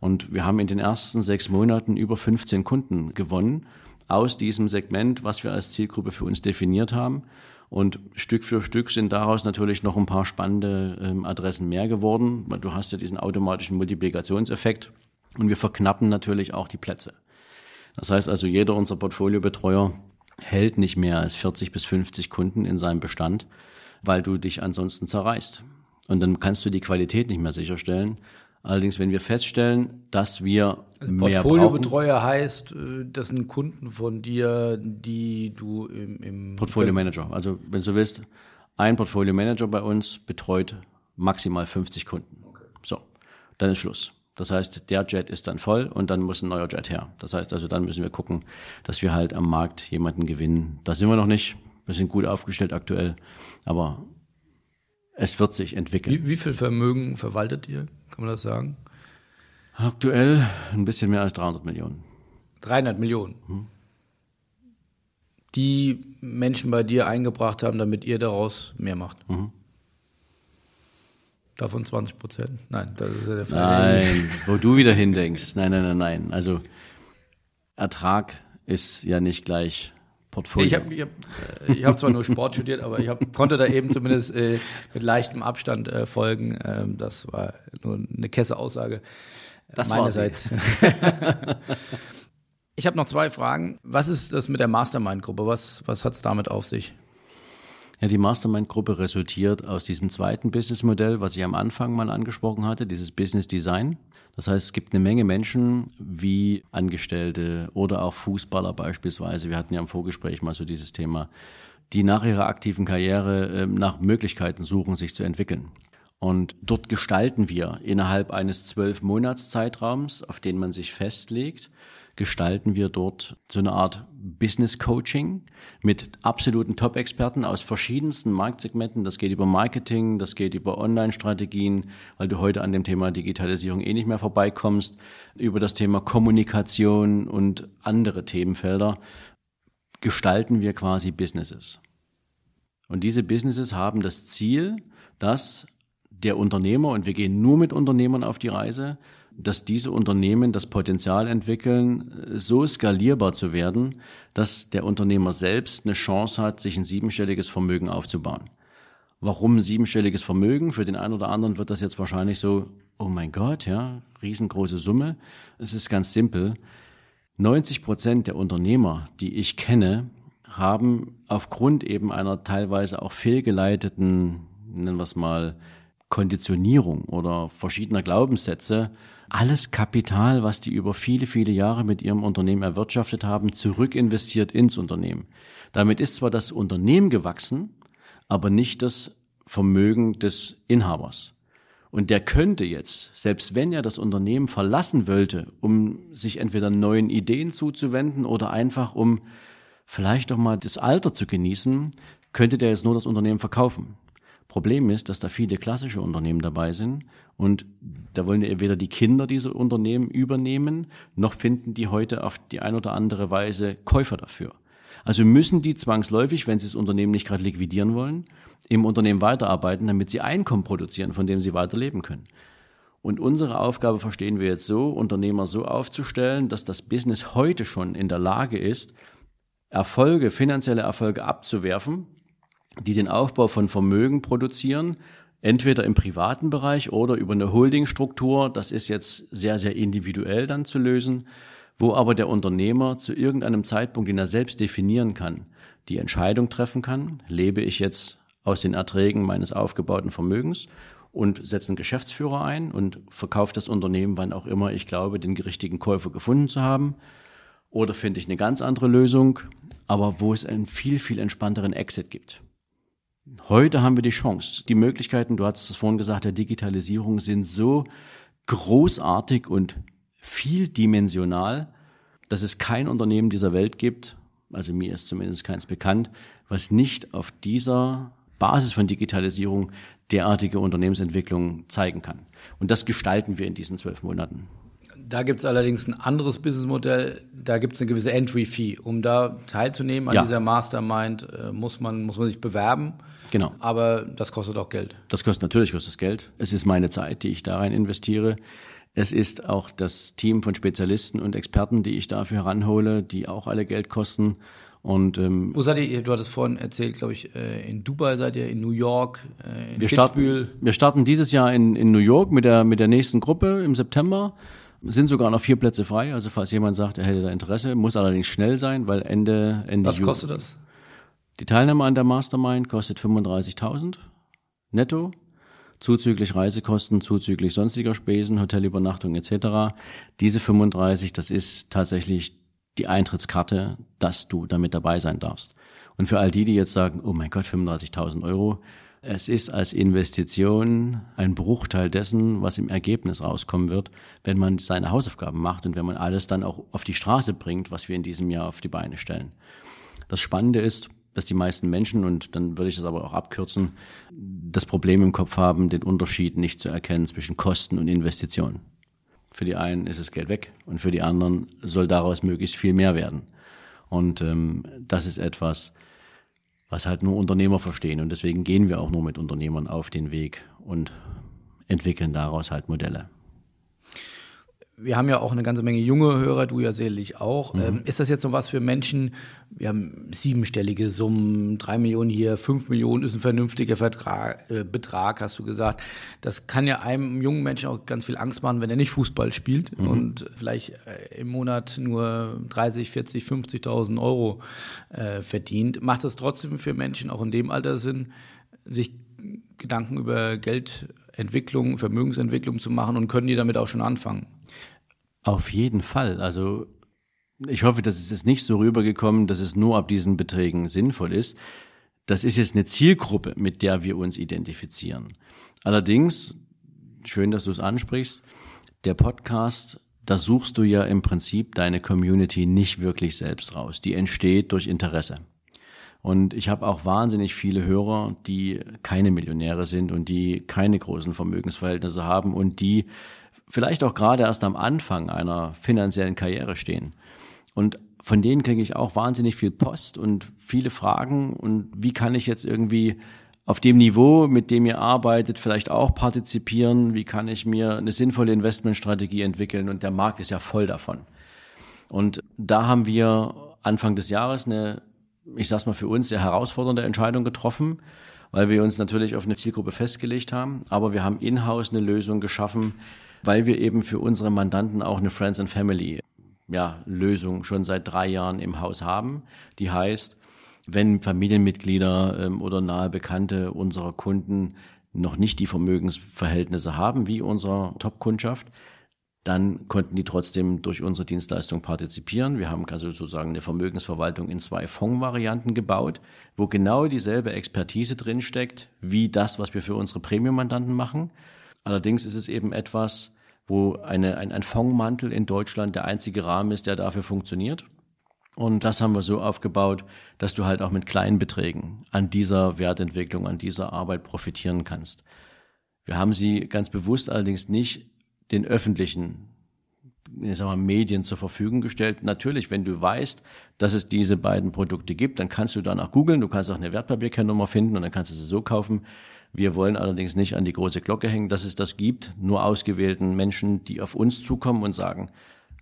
Und wir haben in den ersten sechs Monaten über 15 Kunden gewonnen aus diesem Segment, was wir als Zielgruppe für uns definiert haben. Und Stück für Stück sind daraus natürlich noch ein paar spannende ähm, Adressen mehr geworden, weil du hast ja diesen automatischen Multiplikationseffekt. Und wir verknappen natürlich auch die Plätze. Das heißt also, jeder unserer Portfoliobetreuer hält nicht mehr als 40 bis 50 Kunden in seinem Bestand, weil du dich ansonsten zerreißt. Und dann kannst du die Qualität nicht mehr sicherstellen. Allerdings, wenn wir feststellen, dass wir also mehr Portfoliobetreuer heißt, äh, das sind Kunden von dir, die du im, im Portfolio Manager. Also wenn du willst, ein Portfolio Manager bei uns betreut maximal 50 Kunden. Okay. So, dann ist Schluss. Das heißt, der Jet ist dann voll und dann muss ein neuer Jet her. Das heißt also, dann müssen wir gucken, dass wir halt am Markt jemanden gewinnen. Da sind wir noch nicht. Wir sind gut aufgestellt aktuell, aber es wird sich entwickeln. Wie, wie viel Vermögen verwaltet ihr? Kann man das sagen? Aktuell ein bisschen mehr als 300 Millionen. 300 Millionen? Hm. Die Menschen bei dir eingebracht haben, damit ihr daraus mehr macht. Mhm. Davon 20 Prozent? Nein, das ist ja der Fall. Nein, wo du wieder hindenkst. Nein, nein, nein, nein. Also Ertrag ist ja nicht gleich Portfolio. Ich habe ich hab, äh, ich hab zwar nur Sport studiert, aber ich hab, konnte da eben zumindest äh, mit leichtem Abstand äh, folgen. Ähm, das war nur eine Kesse Aussage das meinerseits. Ich habe noch zwei Fragen. Was ist das mit der Mastermind-Gruppe? Was, was hat es damit auf sich? Ja, die Mastermind-Gruppe resultiert aus diesem zweiten Businessmodell, was ich am Anfang mal angesprochen hatte, dieses Business Design. Das heißt, es gibt eine Menge Menschen wie Angestellte oder auch Fußballer beispielsweise. Wir hatten ja im Vorgespräch mal so dieses Thema, die nach ihrer aktiven Karriere äh, nach Möglichkeiten suchen, sich zu entwickeln. Und dort gestalten wir innerhalb eines zwölf Monats Zeitraums, auf den man sich festlegt, gestalten wir dort so eine Art Business Coaching mit absoluten Top-Experten aus verschiedensten Marktsegmenten. Das geht über Marketing, das geht über Online-Strategien, weil du heute an dem Thema Digitalisierung eh nicht mehr vorbeikommst, über das Thema Kommunikation und andere Themenfelder gestalten wir quasi Businesses. Und diese Businesses haben das Ziel, dass der Unternehmer, und wir gehen nur mit Unternehmern auf die Reise, dass diese Unternehmen das Potenzial entwickeln, so skalierbar zu werden, dass der Unternehmer selbst eine Chance hat, sich ein siebenstelliges Vermögen aufzubauen. Warum siebenstelliges Vermögen? Für den einen oder anderen wird das jetzt wahrscheinlich so, oh mein Gott, ja, riesengroße Summe. Es ist ganz simpel. 90 Prozent der Unternehmer, die ich kenne, haben aufgrund eben einer teilweise auch fehlgeleiteten, nennen wir es mal, Konditionierung oder verschiedener Glaubenssätze alles Kapital, was die über viele, viele Jahre mit ihrem Unternehmen erwirtschaftet haben, zurückinvestiert ins Unternehmen. Damit ist zwar das Unternehmen gewachsen, aber nicht das Vermögen des Inhabers. Und der könnte jetzt, selbst wenn er das Unternehmen verlassen wollte, um sich entweder neuen Ideen zuzuwenden oder einfach um vielleicht auch mal das Alter zu genießen, könnte der jetzt nur das Unternehmen verkaufen. Problem ist, dass da viele klassische Unternehmen dabei sind und da wollen weder die Kinder diese Unternehmen übernehmen, noch finden die heute auf die ein oder andere Weise Käufer dafür. Also müssen die zwangsläufig, wenn sie das Unternehmen nicht gerade liquidieren wollen, im Unternehmen weiterarbeiten, damit sie Einkommen produzieren, von dem sie weiterleben können. Und unsere Aufgabe verstehen wir jetzt so, Unternehmer so aufzustellen, dass das Business heute schon in der Lage ist, Erfolge, finanzielle Erfolge abzuwerfen, die den Aufbau von Vermögen produzieren, entweder im privaten Bereich oder über eine Holdingstruktur. Das ist jetzt sehr, sehr individuell dann zu lösen, wo aber der Unternehmer zu irgendeinem Zeitpunkt, den er selbst definieren kann, die Entscheidung treffen kann, lebe ich jetzt aus den Erträgen meines aufgebauten Vermögens und setze einen Geschäftsführer ein und verkaufe das Unternehmen, wann auch immer ich glaube, den richtigen Käufer gefunden zu haben. Oder finde ich eine ganz andere Lösung, aber wo es einen viel, viel entspannteren Exit gibt. Heute haben wir die Chance. Die Möglichkeiten, du hattest es vorhin gesagt, der Digitalisierung sind so großartig und vieldimensional, dass es kein Unternehmen dieser Welt gibt, also mir ist zumindest keins bekannt, was nicht auf dieser Basis von Digitalisierung derartige Unternehmensentwicklung zeigen kann. Und das gestalten wir in diesen zwölf Monaten. Da gibt es allerdings ein anderes Businessmodell. Da gibt es eine gewisse Entry-Fee. Um da teilzunehmen an ja. dieser Mastermind, äh, muss, man, muss man sich bewerben. Genau. Aber das kostet auch Geld. Das kostet natürlich kostet das Geld. Es ist meine Zeit, die ich da rein investiere. Es ist auch das Team von Spezialisten und Experten, die ich dafür heranhole, die auch alle Geld kosten. Und ähm, wo seid ihr? Du hattest vorhin erzählt, glaube ich, äh, in Dubai seid ihr, in New York, äh, in wir starten, wir starten dieses Jahr in, in New York mit der mit der nächsten Gruppe im September. Sind sogar noch vier Plätze frei. Also falls jemand sagt, er hätte da Interesse, muss allerdings schnell sein, weil Ende Ende Was kostet das? Die Teilnahme an der Mastermind kostet 35.000 netto, zuzüglich Reisekosten, zuzüglich sonstiger Spesen, Hotelübernachtung etc. Diese 35, das ist tatsächlich die Eintrittskarte, dass du damit dabei sein darfst. Und für all die, die jetzt sagen, oh mein Gott, 35.000 Euro, es ist als Investition ein Bruchteil dessen, was im Ergebnis rauskommen wird, wenn man seine Hausaufgaben macht und wenn man alles dann auch auf die Straße bringt, was wir in diesem Jahr auf die Beine stellen. Das Spannende ist, dass die meisten Menschen, und dann würde ich das aber auch abkürzen, das Problem im Kopf haben, den Unterschied nicht zu erkennen zwischen Kosten und Investitionen. Für die einen ist es Geld weg und für die anderen soll daraus möglichst viel mehr werden. Und ähm, das ist etwas, was halt nur Unternehmer verstehen. Und deswegen gehen wir auch nur mit Unternehmern auf den Weg und entwickeln daraus halt Modelle. Wir haben ja auch eine ganze Menge junge Hörer, du ja sicherlich auch. Mhm. Ähm, ist das jetzt noch was für Menschen? Wir haben siebenstellige Summen, drei Millionen hier, fünf Millionen ist ein vernünftiger Vertrag, äh, Betrag, hast du gesagt. Das kann ja einem jungen Menschen auch ganz viel Angst machen, wenn er nicht Fußball spielt mhm. und vielleicht äh, im Monat nur 30, 40, 50.000 Euro äh, verdient. Macht es trotzdem für Menschen auch in dem Alter Sinn, sich Gedanken über Geldentwicklung, Vermögensentwicklung zu machen und können die damit auch schon anfangen? Auf jeden Fall. Also ich hoffe, dass es jetzt nicht so rübergekommen, dass es nur ab diesen Beträgen sinnvoll ist. Das ist jetzt eine Zielgruppe, mit der wir uns identifizieren. Allerdings, schön, dass du es ansprichst, der Podcast, da suchst du ja im Prinzip deine Community nicht wirklich selbst raus. Die entsteht durch Interesse. Und ich habe auch wahnsinnig viele Hörer, die keine Millionäre sind und die keine großen Vermögensverhältnisse haben und die vielleicht auch gerade erst am Anfang einer finanziellen Karriere stehen. Und von denen kriege ich auch wahnsinnig viel Post und viele Fragen. Und wie kann ich jetzt irgendwie auf dem Niveau, mit dem ihr arbeitet, vielleicht auch partizipieren? Wie kann ich mir eine sinnvolle Investmentstrategie entwickeln? Und der Markt ist ja voll davon. Und da haben wir Anfang des Jahres eine, ich sag's mal für uns, sehr herausfordernde Entscheidung getroffen, weil wir uns natürlich auf eine Zielgruppe festgelegt haben. Aber wir haben in-house eine Lösung geschaffen, weil wir eben für unsere Mandanten auch eine Friends and Family ja, Lösung schon seit drei Jahren im Haus haben. Die heißt, wenn Familienmitglieder ähm, oder nahe Bekannte unserer Kunden noch nicht die Vermögensverhältnisse haben wie unsere Top-Kundschaft, dann konnten die trotzdem durch unsere Dienstleistung partizipieren. Wir haben also sozusagen eine Vermögensverwaltung in zwei Fondsvarianten gebaut, wo genau dieselbe Expertise drinsteckt wie das, was wir für unsere Premium-Mandanten machen. Allerdings ist es eben etwas, wo eine, ein, ein Fondmantel in Deutschland der einzige Rahmen ist, der dafür funktioniert. Und das haben wir so aufgebaut, dass du halt auch mit kleinen Beträgen an dieser Wertentwicklung, an dieser Arbeit profitieren kannst. Wir haben sie ganz bewusst allerdings nicht den öffentlichen ich sag mal, Medien zur Verfügung gestellt. Natürlich, wenn du weißt, dass es diese beiden Produkte gibt, dann kannst du danach googeln, du kannst auch eine Wertpapierkennnummer finden und dann kannst du sie so kaufen. Wir wollen allerdings nicht an die große Glocke hängen, dass es das gibt, nur ausgewählten Menschen, die auf uns zukommen und sagen,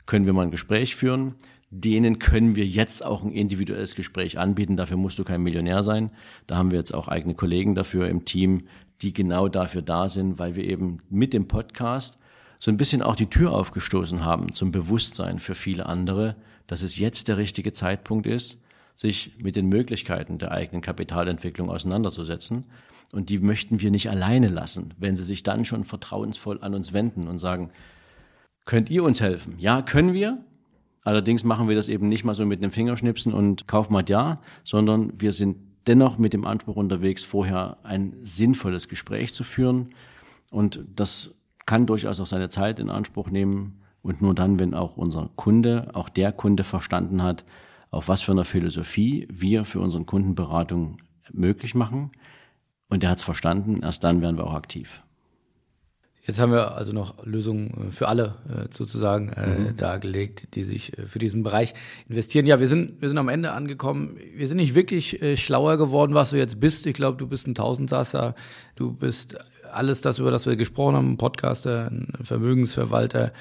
können wir mal ein Gespräch führen? Denen können wir jetzt auch ein individuelles Gespräch anbieten. Dafür musst du kein Millionär sein. Da haben wir jetzt auch eigene Kollegen dafür im Team, die genau dafür da sind, weil wir eben mit dem Podcast so ein bisschen auch die Tür aufgestoßen haben zum Bewusstsein für viele andere, dass es jetzt der richtige Zeitpunkt ist, sich mit den Möglichkeiten der eigenen Kapitalentwicklung auseinanderzusetzen und die möchten wir nicht alleine lassen, wenn sie sich dann schon vertrauensvoll an uns wenden und sagen, könnt ihr uns helfen? Ja, können wir. Allerdings machen wir das eben nicht mal so mit dem Fingerschnipsen und kauf mal ja, sondern wir sind dennoch mit dem Anspruch unterwegs, vorher ein sinnvolles Gespräch zu führen. Und das kann durchaus auch seine Zeit in Anspruch nehmen. Und nur dann, wenn auch unser Kunde, auch der Kunde verstanden hat, auf was für einer Philosophie wir für unseren Kundenberatung möglich machen, und der hat es verstanden, erst dann werden wir auch aktiv. Jetzt haben wir also noch Lösungen äh, für alle äh, sozusagen äh, mhm. dargelegt, die sich für diesen Bereich investieren. Ja, wir sind, wir sind am Ende angekommen. Wir sind nicht wirklich schlauer geworden, was du jetzt bist. Ich glaube, du bist ein Tausendsasser. Du bist alles das, über das wir gesprochen haben, ein Podcaster, ein Vermögensverwalter,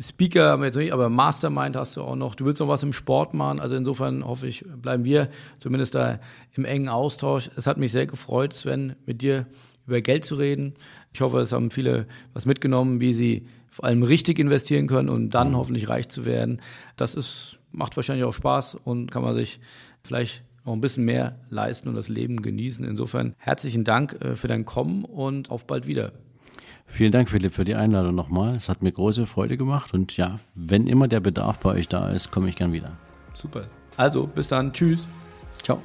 Speaker haben wir jetzt nicht, aber Mastermind hast du auch noch. Du willst noch was im Sport machen. Also insofern hoffe ich, bleiben wir zumindest da im engen Austausch. Es hat mich sehr gefreut, Sven, mit dir über Geld zu reden. Ich hoffe, es haben viele was mitgenommen, wie sie vor allem richtig investieren können und dann mhm. hoffentlich reich zu werden. Das ist, macht wahrscheinlich auch Spaß und kann man sich vielleicht noch ein bisschen mehr leisten und das Leben genießen. Insofern herzlichen Dank äh, für dein Kommen und auf bald wieder. Vielen Dank, Philipp, für die Einladung nochmal. Es hat mir große Freude gemacht und ja, wenn immer der Bedarf bei euch da ist, komme ich gern wieder. Super. Also, bis dann. Tschüss. Ciao.